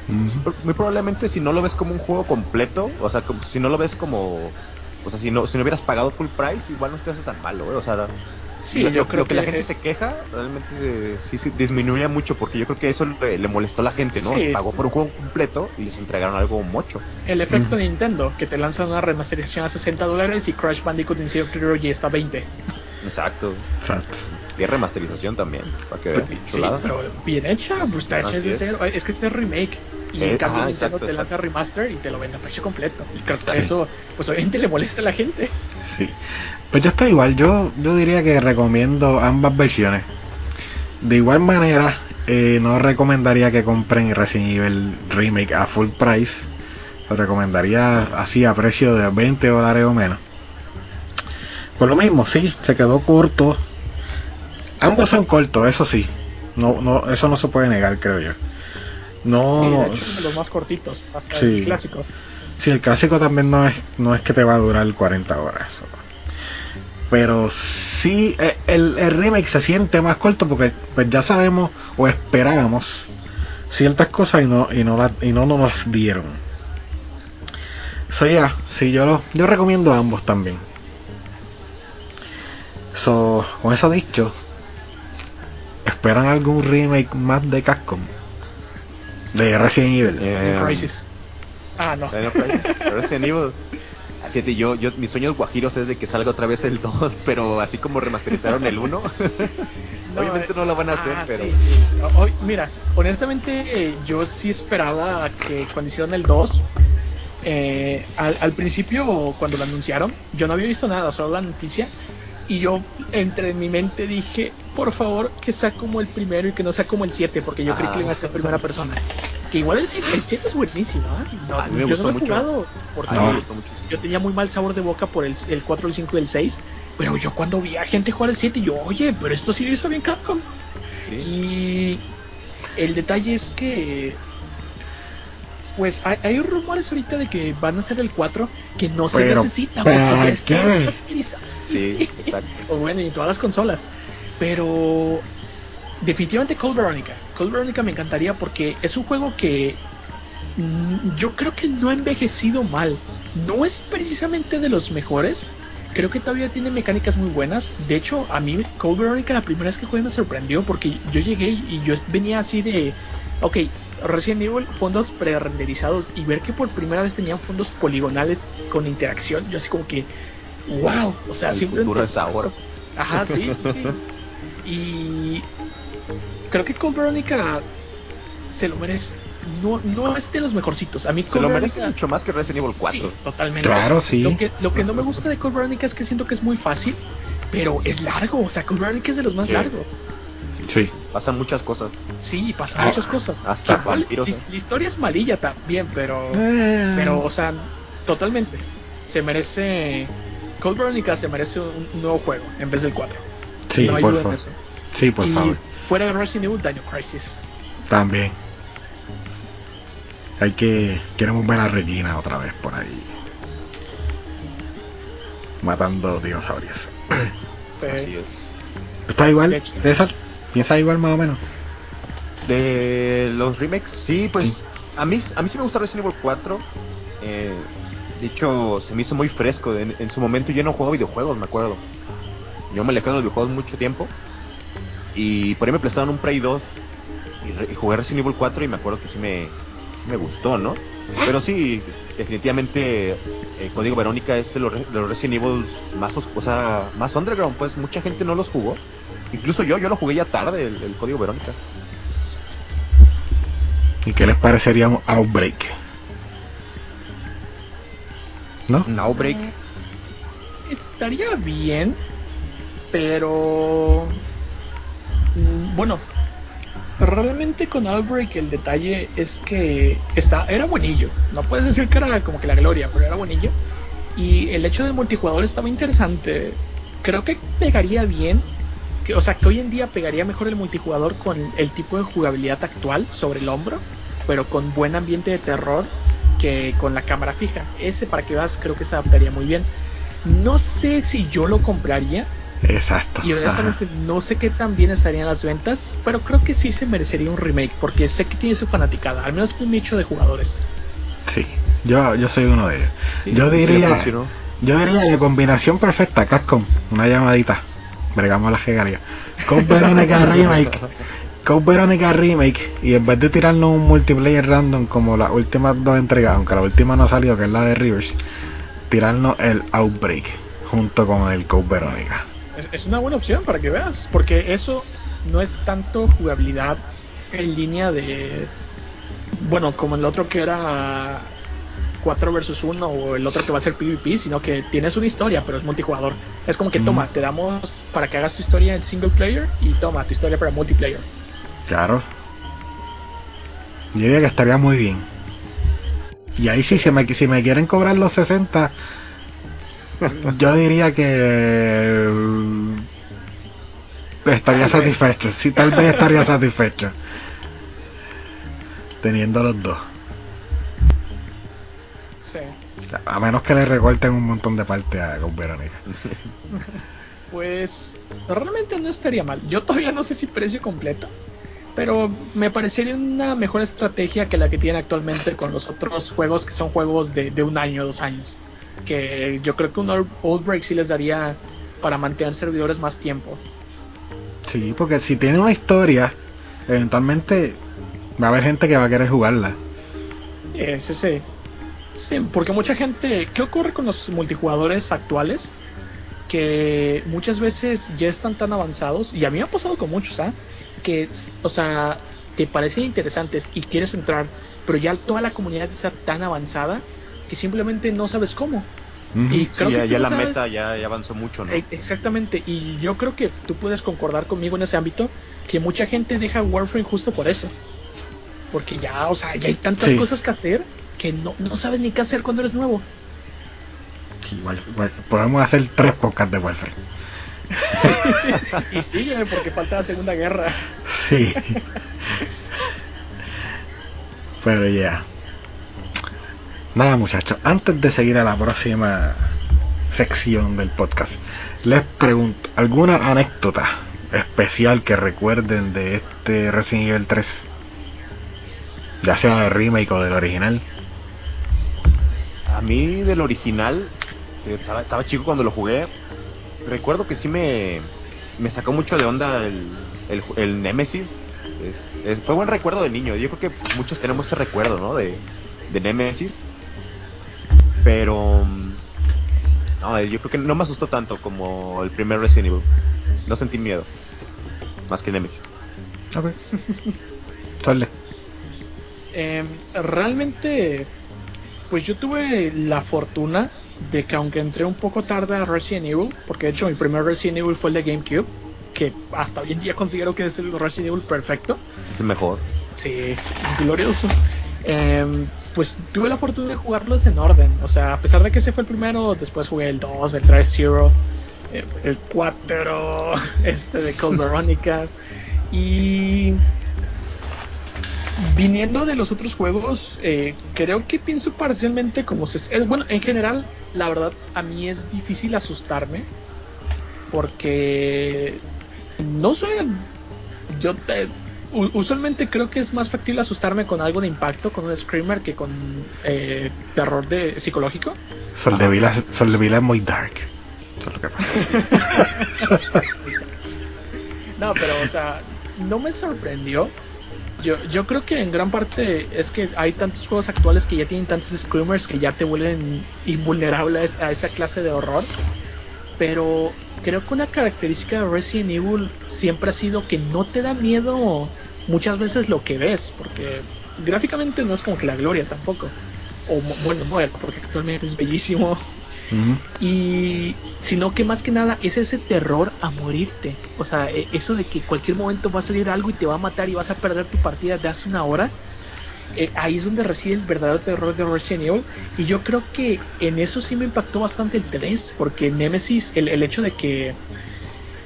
Muy probablemente si no lo ves como un juego completo, o sea, si no lo ves como o sea, si no, si no hubieras pagado full price, igual no te hace tan malo, ¿eh? O sea, sí, yo creo que, la gente se queja, realmente sí, sí, disminuye mucho, porque yo creo que eso le, molestó a la gente, ¿no? Pagó por un juego completo y les entregaron algo mucho. El efecto de Nintendo, que te lanzan una remasterización a 60 dólares y Crash Bandicoot Inside Trilogy está a 20. Exacto. Exacto. Y remasterización también, para que pues Sí, pero bien hecha, pues está hecha de cero. Es que es el remake. Y en eh, cambio Nintendo te lanza remaster y te lo vende a precio completo. Y creo que eso, pues obviamente le molesta a la gente. Sí. Pues yo estoy igual, yo, yo diría que recomiendo ambas versiones. De igual manera, eh, no recomendaría que compren Resident Evil Remake a full price. Lo recomendaría así a precio de 20 dólares o menos. Por lo mismo, sí, se quedó corto. Ambos son cortos, eso sí. No, no, eso no se puede negar, creo yo. No. Sí, los más cortitos, hasta el clásico. Sí, el clásico también no es, no es que te va a durar 40 horas. Pero sí, eh, el, el remake se siente más corto porque pues ya sabemos o esperábamos ciertas cosas y no, y no, la, y no nos las dieron. Eso ya, sí, yo, lo, yo recomiendo ambos también. So, con eso dicho, ¿esperan algún remake más de Capcom? De Resident Evil. Eh, Crisis. Ah, no. Resident Evil. Fíjate, yo, yo, mis sueños guajiros es de que salga otra vez el 2, pero así como remasterizaron el 1. Obviamente eh, no lo van a hacer, ah, pero. mira, honestamente, eh, yo sí esperaba que cuando hicieron el 2, eh, al, al, principio, cuando lo anunciaron, yo no había visto nada, solo la noticia. Y yo, entre mi mente, dije, por favor, que sea como el primero y que no sea como el 7, porque yo creí que iba a ser primera persona. Que igual el 7, es buenísimo, ¿eh? no, yo no lo he jugado, porque yo tenía muy mal sabor de boca por el, el 4, el 5 y el 6. Pero yo cuando vi a gente jugar el 7, yo, oye, pero esto sí lo hizo bien Capcom. Y el detalle es que pues hay, rumores ahorita de que van a ser el 4 que no se necesita porque qué? Sí, exacto. o bueno, y todas las consolas. Pero definitivamente Cold Veronica. Cold Veronica me encantaría porque es un juego que mm, yo creo que no ha envejecido mal. No es precisamente de los mejores. Creo que todavía tiene mecánicas muy buenas. De hecho, a mí Cold Veronica la primera vez que jugué me sorprendió porque yo llegué y yo venía así de, ok, Resident Evil, fondos pre-renderizados y ver que por primera vez tenían fondos poligonales con interacción, yo así como que, wow, o sea, El simplemente- futuro es ahora. Ajá, sí, sí, sí. Y creo que Code Veronica se lo merece. No, no es de los mejorcitos. A mí Se Code lo Veronica- merece mucho más que Resident Evil 4. Sí, totalmente. Claro, sí. Lo que, lo que no me gusta de Code Veronica es que siento que es muy fácil, pero es largo. O sea, Code Veronica es de los más Sí. largos. Sí. Pasan muchas cosas. Sí, pasan Ah, muchas cosas. hasta Igual, la, ¿eh? la historia es malilla también, pero. Eh, Pero, o sea, totalmente. Se merece. Code Veronica se merece un, un nuevo juego en vez del 4. sí, no hay por duda en favor. eso. Sí, por y favor. fuera de Resident Evil, Dino Crisis. También. Hay que. Queremos ver a Regina otra vez por ahí. Matando dinosaurios. Sí. Así es. ¿Está igual. César? ¿Piensa igual más o menos? De los remakes, sí, pues Sí. a mí a mí sí me gusta Resident Evil 4. Eh, de hecho, se me hizo muy fresco. En, su momento yo no jugaba videojuegos, me acuerdo. Yo me alejé de los videojuegos mucho tiempo. Y por ahí me prestaron un Play 2 y, jugué Resident Evil 4 y me acuerdo que sí me, me gustó, ¿no? Pero sí, definitivamente eh, Código Verónica es de los, re- de los Resident Evil más, o sea, más underground, pues mucha gente no los jugó. Incluso yo, yo lo jugué ya tarde, el, el Código Verónica. ¿Y qué les parecería un Outbreak? ¿No? Un Outbreak. Estaría bien, pero. mm, Bueno, realmente con Outbreak el detalle es que está, era buenillo. No puedes decir que era como que la gloria, pero era buenillo. Y el hecho del multijugador estaba interesante. Creo que pegaría bien. Que, o sea, que hoy en día pegaría mejor el multijugador con el tipo de jugabilidad actual sobre el hombro, pero con buen ambiente de terror que con la cámara fija. Ese para que veas creo que se adaptaría muy bien. No sé si yo lo compraría Exacto. y honestamente no sé qué tan bien estarían las ventas, pero creo que sí se merecería un remake porque sé que tiene su fanaticada, al menos un nicho de jugadores. Ajá. Sí. Yo, yo soy uno de ellos. Sí, yo sí diría. Yo diría la combinación perfecta, Capcom. Una llamadita. Bregamos la regalía. Code Veronica Remake. Code Veronica Remake. Y en vez de tirarnos un multiplayer random como las últimas dos entregas, aunque la última no ha salido, que es la de Rivers, tirarnos el Outbreak junto con el Code Veronica. Es, una buena opción para que veas, porque eso no es tanto jugabilidad en línea de, bueno, como el otro que era 4 versus 1 o el otro que va a ser PvP, sino que tienes una historia, pero es multijugador. Es como que Mm. toma, te damos para que hagas tu historia en single player y toma tu historia para multiplayer. Claro. Yo diría que estaría muy bien. Y ahí sí, si me, si me quieren cobrar los 60, yo diría que mm, estaría satisfecho. Sí, tal vez estaría satisfecho. Teniendo los dos. Sí. A menos que le recorten un montón de parte a con Verónica. Pues realmente no estaría mal. Yo todavía no sé si precio completo, pero me parecería una mejor estrategia que la que tiene actualmente con los otros juegos que son juegos de, de un año, dos años. Que yo creo que un Old- Outbreak sí les daría para mantener servidores más tiempo. Sí, porque si tiene una historia, eventualmente va a haber gente que va a querer jugarla. Sí, sí, sí. Sí, porque mucha gente. ¿Qué ocurre con los multijugadores actuales? Que muchas veces ya están tan avanzados, y a mí me ha pasado con muchos, ¿ah? Que, o sea, te parecen interesantes y quieres entrar, pero ya toda la comunidad está tan avanzada que simplemente no sabes cómo. Y creo ya, que la sabes. meta ya, ya avanzó mucho, ¿no? E- Exactamente, y yo creo que tú puedes concordar conmigo en ese ámbito que mucha gente deja Warframe justo por eso. Porque ya, o sea, ya hay tantas Sí. cosas que hacer que no, no sabes ni qué hacer cuando eres nuevo. Sí, igual- igual, podemos hacer tres podcasts de Warframe. Y sigue porque falta la Segunda Guerra. Sí. Pero ya. Nada muchachos, antes de seguir a la próxima sección del podcast, les pregunto, ¿alguna anécdota especial que recuerden de este Resident Evil 3? Ya sea de remake o del original. A mí del original, eh, estaba, estaba chico cuando lo jugué, recuerdo que sí me, me sacó mucho de onda el, el, el Nemesis, Es, fue buen recuerdo de niño. Yo creo que muchos tenemos ese recuerdo, ¿no? De, de Nemesis. Pero... No, yo creo que no me asustó tanto como el primer Resident Evil. No sentí miedo. Más que Nemesis. Ok. Sale. Eh, realmente, pues yo tuve la fortuna de que aunque entré un poco tarde a Resident Evil, porque de hecho mi primer Resident Evil fue el de GameCube, que hasta hoy en día considero que es el Resident Evil perfecto. Es el mejor. Sí, glorioso. Em, pues tuve la fortuna de jugarlos en orden. O sea, a pesar de que ese fue el primero, después jugué el 2, el 3 Zero, eh, el 4, este de Cold Veronica. Y viniendo de los otros juegos, eh, creo que pienso parcialmente como se... Eh, bueno, en general, la verdad, a mí es difícil asustarme. Porque... No sé. Yo te, usualmente creo que es más factible asustarme con algo de impacto, con un screamer, que con eh, terror de psicológico. Soldevila, Soldevila es muy dark. no, pero o sea, no me sorprendió. Yo, yo creo que en gran parte es que hay tantos juegos actuales que ya tienen tantos screamers que ya te vuelven invulnerable a esa clase de horror. Pero creo que una característica de Resident Evil siempre ha sido que no te da miedo muchas veces lo que ves, porque gráficamente no es como que la gloria tampoco. O bueno, no, porque actualmente es bellísimo. Y sino que más que nada es ese terror a morirte. O sea, e, eso de que cualquier momento va a salir algo y te va a matar y vas a perder tu partida de hace una hora. Eh, ahí es donde reside el verdadero terror de Resident Evil. Y yo creo que en eso sí me impactó bastante el 3, porque Nemesis, el, el hecho de que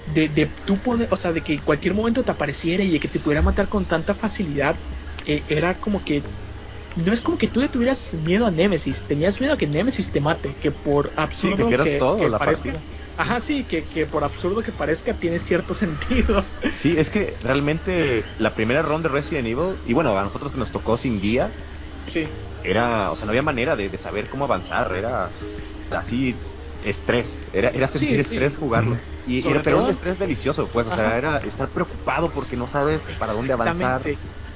de, de tu poder, o sea, de que cualquier momento te apareciera y de que te pudiera matar con tanta facilidad, eh, era como que no es como que tú le tuvieras miedo a Nemesis, tenías miedo a que Nemesis te mate, que por absurdo que, parezca, ajá, sí, que, que, por absurdo que parezca tiene cierto sentido. Sí, es que realmente la primera ronda de Resident Evil, y bueno, a nosotros que nos tocó sin guía, sí. era, o sea, no había manera de, de saber cómo avanzar, era así estrés, era, era sentir estrés jugarlo. Y era, pero un estrés delicioso, pues, o sea, era estar preocupado porque no sabes para dónde avanzar,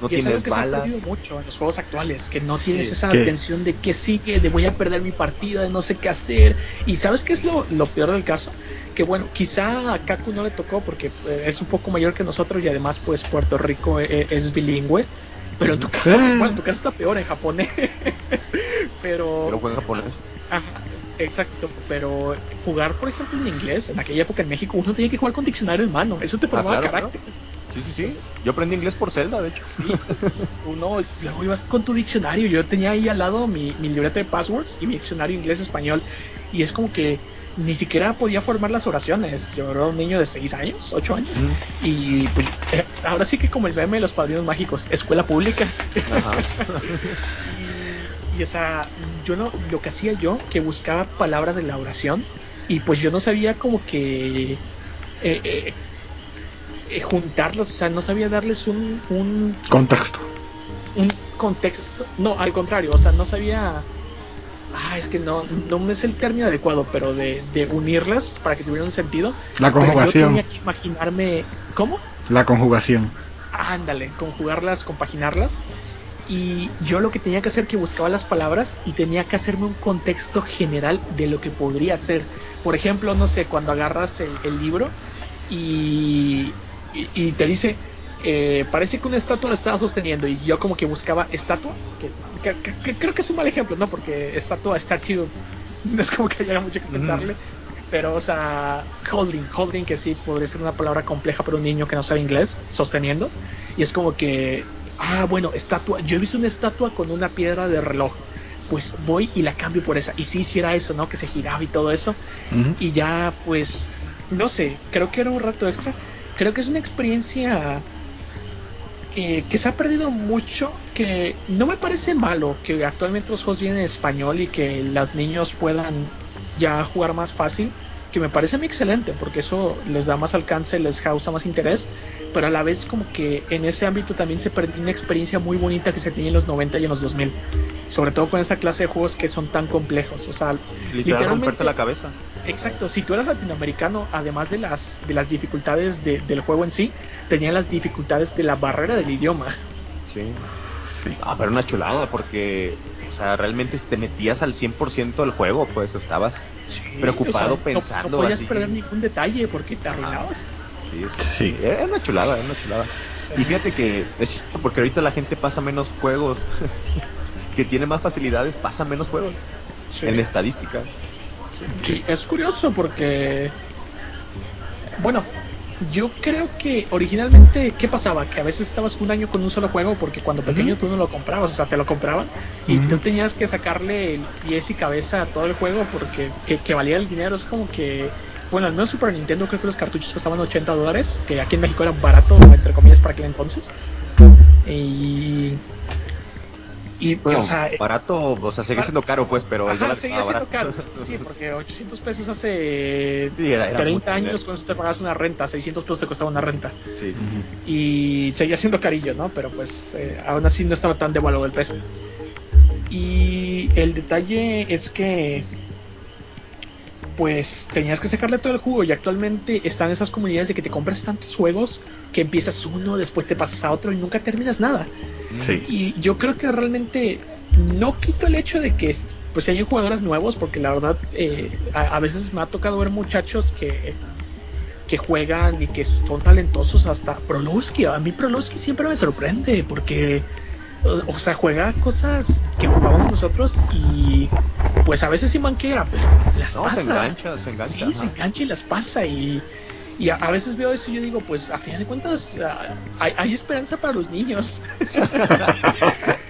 no tienes es algo que balas. Se ha perdido mucho en los juegos actuales, que no tienes esa tensión de que sigue, de voy a perder mi partida, de no sé qué hacer. Y ¿sabes qué es lo, lo peor del caso? Que bueno, quizá a Kaku no le tocó porque eh, es un poco mayor que nosotros y además, pues, Puerto Rico eh, es bilingüe. Pero en tu caso, bueno, en tu caso está peor en japonés. pero. Pero juega en japonés. Ajá, exacto. Pero jugar, por ejemplo, en inglés, en aquella época en México, uno tenía que jugar con diccionario en mano. Eso te ah, formaba carácter. Sí, sí, sí. Yo aprendí inglés por Zelda, de hecho. Sí. Uno, luego ibas con tu diccionario. Yo tenía ahí al lado mi, mi libreta de passwords y mi diccionario inglés-español. Y es como que ni siquiera podía formar las oraciones. Yo era un niño de 6 años, 8 años. Y pues eh, ahora sí que como el meme de los padrinos mágicos, escuela pública. y, y, o sea, yo no, lo que hacía yo, que buscaba palabras de la oración. Y pues yo no sabía como que... Eh, eh juntarlos, o sea, no sabía darles un, un contexto. Un contexto, no, al contrario, o sea, no sabía ah, es que no, no es el término adecuado, pero de, de unirlas para que tuvieran un sentido. La conjugación. yo tenía que imaginarme, ¿cómo? La conjugación. ándale, conjugarlas, compaginarlas. Y yo lo que tenía que hacer que buscaba las palabras y tenía que hacerme un contexto general de lo que podría ser. Por ejemplo, no sé, cuando agarras el, libro y, y te dice eh, parece que una estatua lo estaba sosteniendo y yo como que buscaba estatua, que, creo que es un mal ejemplo, ¿no? Porque estatua, statue, no es como que haya mucho que pensarle. Pero, o sea, holding, holding, que sí podría ser una palabra compleja para un niño que no sabe inglés, sosteniendo. Y es como que, ah, bueno, estatua, yo he visto una estatua con una piedra de reloj. Pues voy y la cambio por esa. Y sí hiciera eso, ¿no? Que se giraba y todo eso. Y ya, pues, no sé, creo que era un rato extra. Creo que es una experiencia eh, que se ha perdido mucho, que no me parece malo que actualmente los juegos vienen en español y que los niños puedan ya jugar más fácil, que me parece mí excelente, porque eso les da más alcance, les causa más interés, pero a la vez como que en ese ámbito también se perdió una experiencia muy bonita que se tenía en los 90 y en los 2000. sobre todo con esa clase de juegos que son tan complejos. O sea, Literal, romperte la cabeza. Exacto, si tú eras latinoamericano, además de las, de las dificultades de- del juego en sí, tenían las dificultades de la barrera del idioma. Sí. Ah, pero una chulada porque, o sea, realmente te metías al 100% del juego, pues estabas preocupado O sea, no- pensando No, podías así. perder ningún detalle porque te arruinabas. Sí, sí. Sí. Era una chulada, era una chulada. Y fíjate que es porque ahorita la gente pasa menos juegos, que tiene más facilidades, pasa menos juegos Sí. en estadística. Sí, es curioso porque, bueno, yo creo que originalmente, ¿qué pasaba? Que a veces estabas un año con un solo juego porque cuando pequeño tú no lo comprabas, o sea, te lo compraban y Ujú. tú tenías que sacarle el pies y cabeza a todo el juego porque que, que valía el dinero. Es como que, bueno, al menos Super Nintendo creo que los cartuchos costaban 80 dólares, que aquí en México era barato, entre comillas, para aquel entonces. Y. Y, Bueno, o sea, barato, o sea, sigue siendo caro, pues, pero Ajá, seguía siendo barato. caro. Sí, porque 800 pesos hace Sí, era- era 30 mucho años dinero. con eso te pagas una renta, 600 pesos te costaba una renta. Sí. Y seguía siendo carillo, ¿no? Pero pues eh, aún así no estaba tan devaluado el peso. Y el detalle es que pues tenías que sacarle todo el jugo y actualmente están esas comunidades de que te compras tantos juegos que empiezas uno, después te pasas a otro y nunca terminas nada. Sí. Y yo creo que realmente no quito el hecho de que pues hay jugadores nuevos, porque la verdad eh, a, a veces me ha tocado ver muchachos que, que juegan y que son talentosos hasta Proluski. A mí Proluski siempre me sorprende porque o, o sea, juega cosas que jugábamos nosotros y pues a veces sí manquea, pero las No, pasa. se engancha, se engancha. Sí, se engancha y las pasa y, y a, a veces veo eso y yo digo, pues a final de cuentas hay, hay esperanza para los niños.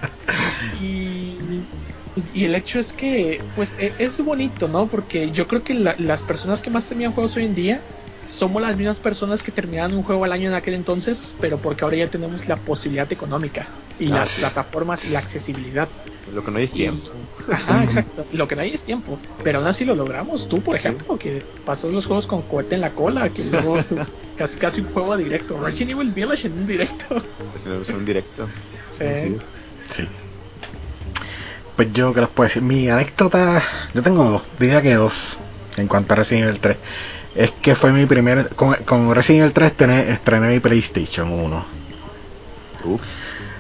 y, y el hecho es que pues e- es bonito, ¿no? Porque yo creo que la- las personas que más terminan juegos hoy en día somos las mismas personas que terminaban un juego al año en aquel entonces, pero porque ahora ya tenemos la posibilidad económica y Ah, las sí. plataformas y la accesibilidad. Lo que no hay es Y- tiempo. Ajá, exacto. Lo que no hay es tiempo. Pero aún así lo logramos. Tú, por ejemplo, que pasas los juegos con cohete en la cola, que luego casi casi un juego directo. Resident Evil Village en un directo. Es un directo. Sí. Pues yo que les puedo decir, mi anécdota, yo tengo dos, diría que dos, en cuanto a Resident Evil 3. Es que fue mi primer, con, con Resident Evil 3 tené- estrené mi PlayStation 1. Uf.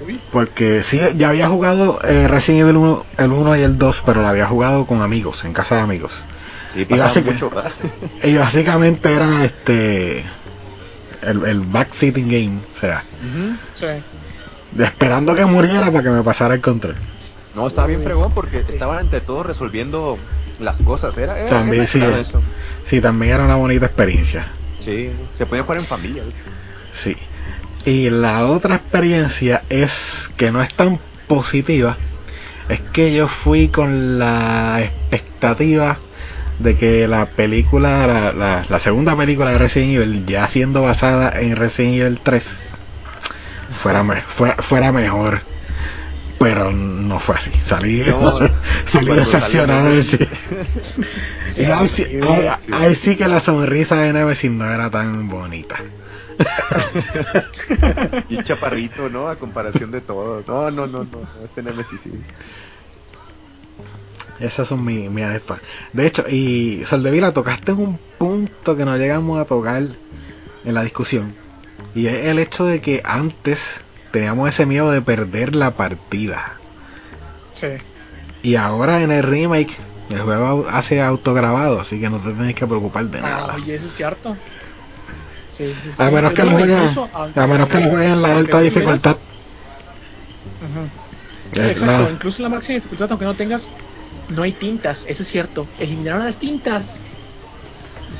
Uy, Porque sí, ya había jugado eh, Resident Evil 1, el 1 y el 2, pero lo había jugado con amigos, en casa de amigos. Sí, pasaba así que- mucho. Y básicamente era este el, el backseating game, o sea, sí. de esperando que muriera para que me pasara el control. No, estaba bien fregón porque estaban entre todos resolviendo las cosas. Era, era También sí, eso. Sí, también era una bonita experiencia. Sí, se podía jugar en familia. ¿viste? Sí. Y la otra experiencia es que no es tan positiva. Es que yo fui con la expectativa de que la película, la, la- la segunda película de Resident Evil, ya siendo basada en Resident Evil 3, fuera, me- fuera, fuera mejor. Pero no fue así. Salí, No, salí cuando decepcionado. sí. Ahí sí, ahí- ahí sí que la sonrisa de Nemesis no era tan bonita. Y chaparrito, ¿no? A comparación de todo. No, no, no, no. no, Ese Nemesis sí. Esas son mis mi anécdotas. De hecho, y Soldevila, tocaste en un punto que no llegamos a tocar en la discusión. Y es el hecho de que antes teníamos ese miedo de perder la partida. Sí. Y ahora en el remake, el juego hace autograbado, así que no te tienes que preocupar de Ah, nada. oye, eso es cierto. Sí, sí, sí. A menos que lo jueguen, a menos que lo jueguen en la alta dificultad. Eh, exacto, la- incluso en la máxima dificultad, aunque no tengas, no hay tintas, eso es cierto. Eliminaron las tintas.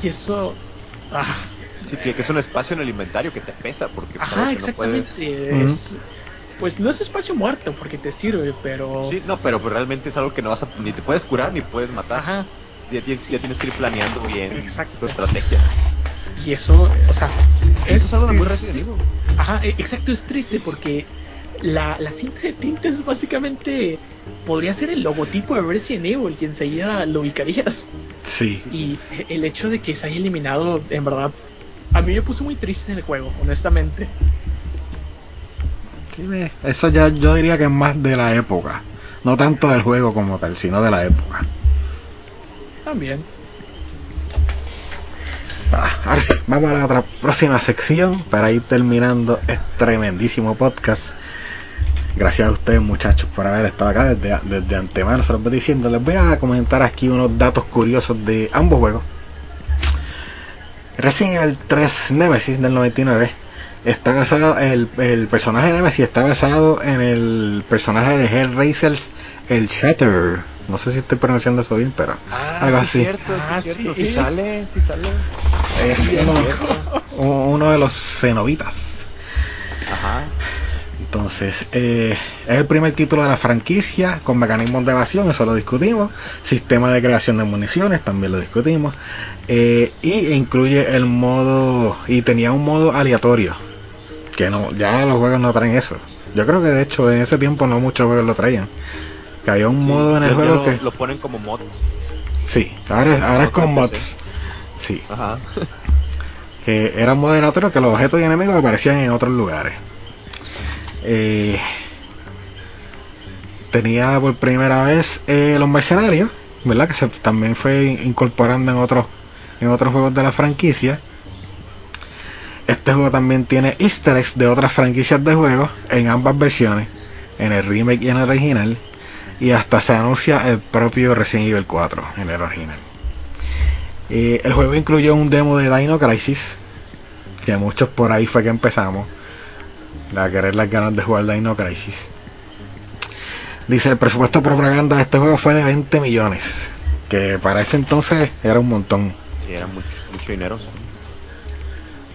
Y eso. Ah, Sí, que, que es un espacio en el inventario que te pesa porque ajá, sabes que no exactamente. puedes- es- pues no es espacio muerto porque te sirve, pero. Sí, no, pero, pero realmente es algo que no vas a ni te puedes curar ni puedes matar. Ajá. Ya tienes, ya tienes que ir planeando bien Exacto. tu estrategia. Y eso, o sea. Eso es algo de muy Resident. Ajá, e- exacto, es triste porque la, la cinta de tintes básicamente podría ser el logotipo de Resident Evil y enseguida lo ubicarías. Sí. Y el hecho de que se haya eliminado, en verdad, a mí me puso muy triste en el juego, honestamente. Sí, Eso ya yo diría que es más de la época. no tanto del juego como tal, sino de la época. También. Ah, ahora sí, vamos a la otra próxima sección para ir terminando este tremendísimo podcast. Gracias a ustedes muchachos por haber estado acá desde, desde antemano, se los voy diciendo. Les voy a comentar aquí unos datos curiosos de ambos juegos. Resident Evil 3 Nemesis del 99 está basado, el, el personaje de Nemesis está basado en el personaje de Hellraiser, el Shatter. No sé si estoy pronunciando eso bien, pero Ah, algo sí así. es cierto, sí Ah, es cierto, sí. sí sale, sí sale. Es uno, uno de los cenobitas. Ajá. Entonces, eh, es el primer título de la franquicia con mecanismos de evasión, eso lo discutimos. Sistema de creación de municiones, también lo discutimos. Eh, y incluye el modo, y tenía un modo aleatorio, que no, ya los juegos no traen eso. Yo creo que de hecho en ese tiempo no muchos juegos lo traían. Que había un Sí, modo en el juego lo, que... lo ponen como mods. Sí, ahora, es- ahora es con Mods. Sí, Ajá. que era un modo aleatorio que los objetos y enemigos aparecían en otros lugares. Eh, tenía por primera vez eh, los mercenarios, ¿verdad? Que se, también fue incorporando en otros en otros juegos de la franquicia. Este juego también tiene easter eggs de otras franquicias de juegos en ambas versiones, en el remake y en el original. Y hasta se anuncia el propio Resident Evil 4 en el original. Eh, el juego incluyó un demo de Dino Crisis, que muchos por ahí fue que empezamos a querer las ganas de jugar Dino Crisis. Dice el presupuesto de propaganda de este juego fue de 20 millones, que para ese entonces era un montón. Y era mucho, mucho dinero.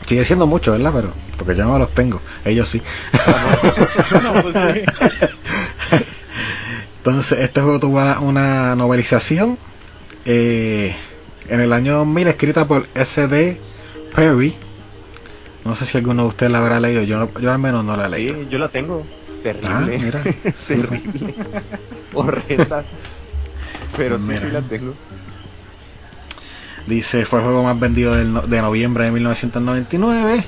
Sigue siendo mucho, ¿verdad? Pero porque yo no los tengo, ellos sí. No, pues sí. Entonces, este juego tuvo una novelización eh, en el año 2000 escrita por S.D. Perry. No sé si alguno de ustedes la habrá leído, yo, yo al menos no la leído. Sí, yo la tengo. Terrible. Ah, mira. Terrible. Horrenda. Pero sí, Mira. sí la tengo. Dice, fue el juego más vendido del no- de noviembre de 1999.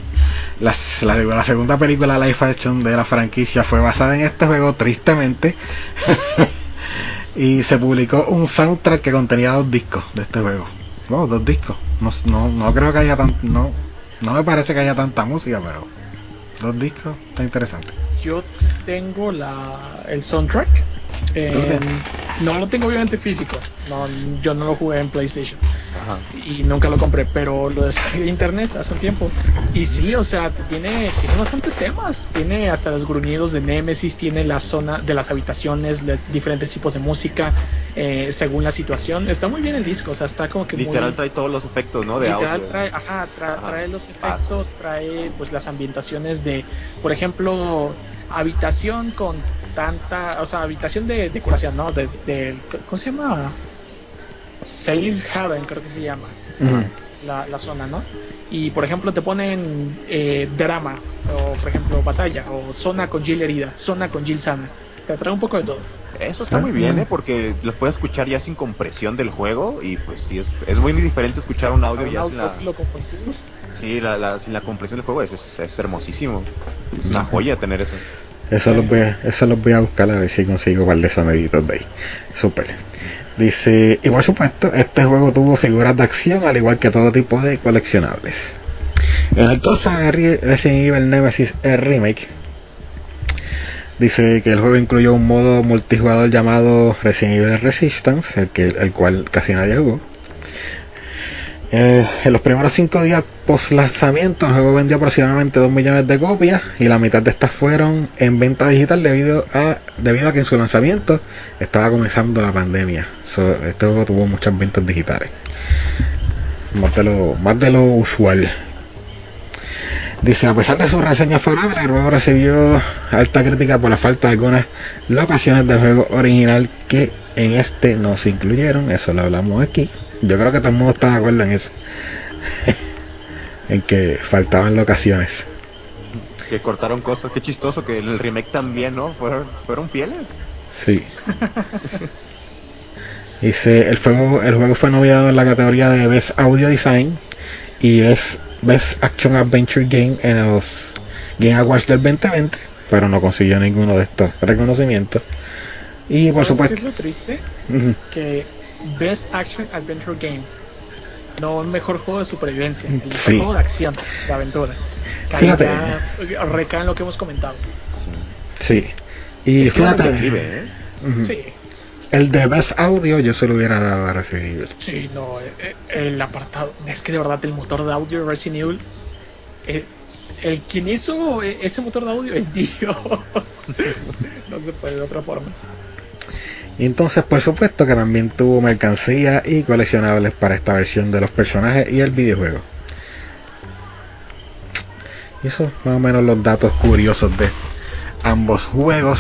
La, la, la segunda película live action de la franquicia fue basada en este juego, tristemente. y se publicó un soundtrack que contenía dos discos de este juego. Wow, dos discos. No, no, no creo que haya tan, no, no me parece que haya tanta música, pero dos discos, está interesante. Yo tengo la, el soundtrack. En- ¿Tú lo tienes? no lo tengo obviamente físico. No, yo no lo jugué en PlayStation. Ajá. y nunca lo compré, pero lo descargué de internet hace un tiempo. Y sí, o sea, tiene, tiene bastantes temas. Tiene hasta los gruñidos de Nemesis, tiene la zona de las habitaciones, de diferentes tipos de música, eh, según la situación. Está muy bien el disco, o sea, está como que Literal muy... trae todos los efectos, ¿no? De Literal audio. trae, ajá, tra- Ajá. trae los efectos, trae pues las ambientaciones de, por ejemplo, habitación con tanta, o sea, habitación de decoración, ¿no? De, de- ¿cómo se llama? Safe Haven, creo que se llama la, la zona, ¿no? Y por ejemplo te ponen eh, drama, o por ejemplo batalla, o zona con Jill herida, zona con Jill sana. Te trae un poco de todo. Eso está muy bien. ¿eh? Porque los puedes escuchar ya sin compresión del juego y pues sí, es, es muy diferente escuchar un audio ya sin la, sí, la, la- sin la compresión del juego. Es, es, es hermosísimo. Es una joya tener eso. Eso los, voy a, eso los voy a buscar a ver si consigo un par de soniditos de ahí. Super. Dice, y por supuesto, este juego tuvo figuras de acción al igual que todo tipo de coleccionables. En el caso de Re- Resident Evil Nemesis el Remake, dice que el juego incluyó un modo multijugador llamado Resident Evil Resistance, el, que, el cual casi nadie jugó. Eh, en los primeros cinco días post lanzamiento el juego vendió aproximadamente 2 millones de copias y la mitad de estas fueron en venta digital debido a debido a que en su lanzamiento estaba comenzando la pandemia. So, este juego tuvo muchas ventas digitales. Más de lo, más de lo usual. Dice, a pesar de su reseña favorable, el juego recibió alta crítica por la falta de algunas locaciones del juego original que en este no se incluyeron. Eso lo hablamos aquí. Yo creo que todo el mundo está de acuerdo en eso. en que faltaban locaciones. Que cortaron cosas. Qué chistoso que en el remake también, ¿no? Fueron, fueron fieles. Sí. Dice, el juego, el juego fue nominado en la categoría de Best Audio Design y Best, Best Action Adventure Game en los Game Awards del 2020, pero no consiguió ninguno de estos reconocimientos. Y por ¿Sabes supuesto. qué es lo triste? Que Best Action Adventure Game. No mejor juego de supervivencia, el mejor Sí. juego de acción, de aventura. Fíjate. Recae en lo que hemos comentado. Sí. Sí. Y Es que fíjate, ¿eh? Sí, el de Best Audio yo se lo hubiera dado a Resident Evil. sí, no, eh, eh, el apartado. Es que de verdad el motor de audio de Resident Evil. eh, el quien hizo ese motor de audio es Dios. no se puede de otra forma. Entonces, por supuesto que también tuvo mercancía y coleccionables para esta versión de los personajes y el videojuego. Y eso más o menos los datos curiosos de ambos juegos.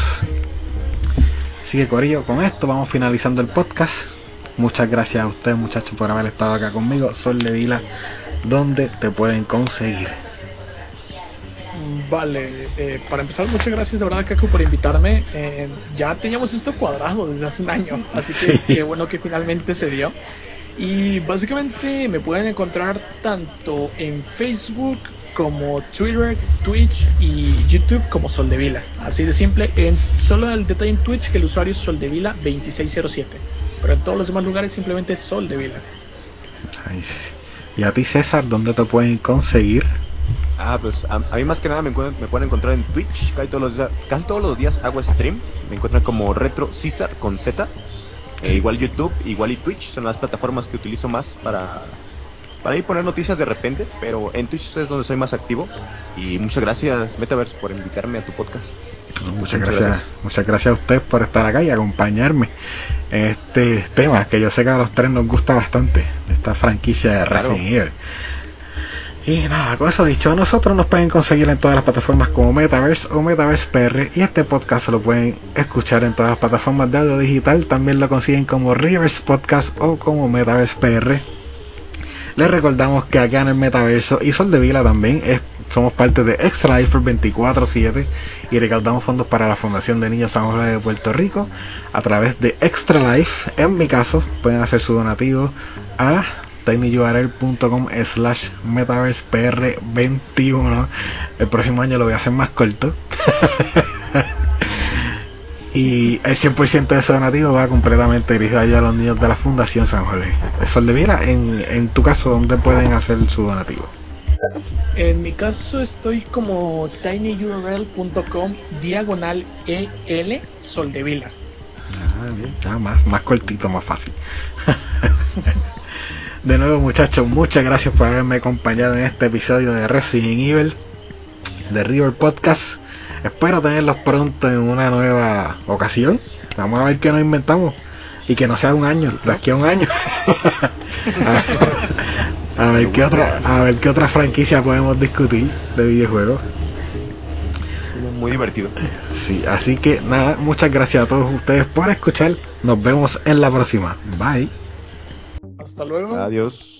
Así que Corillo, con esto vamos finalizando el podcast. Muchas gracias a ustedes muchachos por haber estado acá conmigo. Sol de Vila, donde te pueden conseguir. Vale, eh, para empezar, muchas gracias de verdad, Kaku, por invitarme. Eh, ya teníamos esto cuadrado desde hace un año, así que Sí. qué bueno que finalmente se dio. Y básicamente me pueden encontrar tanto en Facebook como Twitter, Twitch y YouTube como Soldevila. Así de simple. En, solo el detalle en Twitch que el usuario es Soldevila2607. Pero en todos los demás lugares simplemente Soldevila. Ay, sí. Y a ti César, ¿dónde te pueden conseguir? Ah, pues a, a mí más que nada me, me pueden encontrar en Twitch. Casi todos, los días, casi todos los días hago stream. Me encuentran como Retro César con Z. Eh, igual YouTube, igual y Twitch son las plataformas que utilizo más para, para ir poner noticias de repente. Pero en Twitch es donde soy más activo. Y muchas gracias, Metaverse, por invitarme a tu podcast. Muchas Muchas gracias, gracias. muchas gracias a ustedes por estar acá y acompañarme en este tema que yo sé que a los tres nos gusta bastante, esta franquicia de Claro. Resident Evil. Y nada, con eso dicho, nosotros nos pueden conseguir en todas las plataformas como Metaverse o Metaverse PR y este podcast lo pueden escuchar en todas las plataformas de audio digital, también lo consiguen como Rivers Podcast o como Metaverse PR. Les recordamos que acá en el metaverso y Sol de Vila también es- somos parte de Extra Life 24-7 y recaudamos fondos para la Fundación de Niños San Jorge de Puerto Rico a través de Extra Life. En mi caso, pueden hacer su donativo a tinyurl.com slash metaversepr21. El próximo año lo voy a hacer más corto. Y el 100% de ese donativo va completamente dirigido allá a los niños de la Fundación San Jorge. Sol de Vila, en, en tu caso, ¿dónde pueden hacer su donativo? En mi caso estoy como tinyurl.com diagonal EL Soldevila. Ah, bien, ya más, más cortito, más fácil. de nuevo, muchachos, muchas gracias por haberme acompañado en este episodio de Resident Evil de River Podcast. Espero tenerlos pronto en una nueva ocasión. Vamos a ver qué nos inventamos y que no sea un año, de aquí a un año. a, a ver qué otra, a ver qué otra franquicia podemos discutir de videojuegos. Muy divertido. Sí, así que nada, muchas gracias a todos ustedes por escuchar. Nos vemos en la próxima. Bye. Hasta luego. Adiós.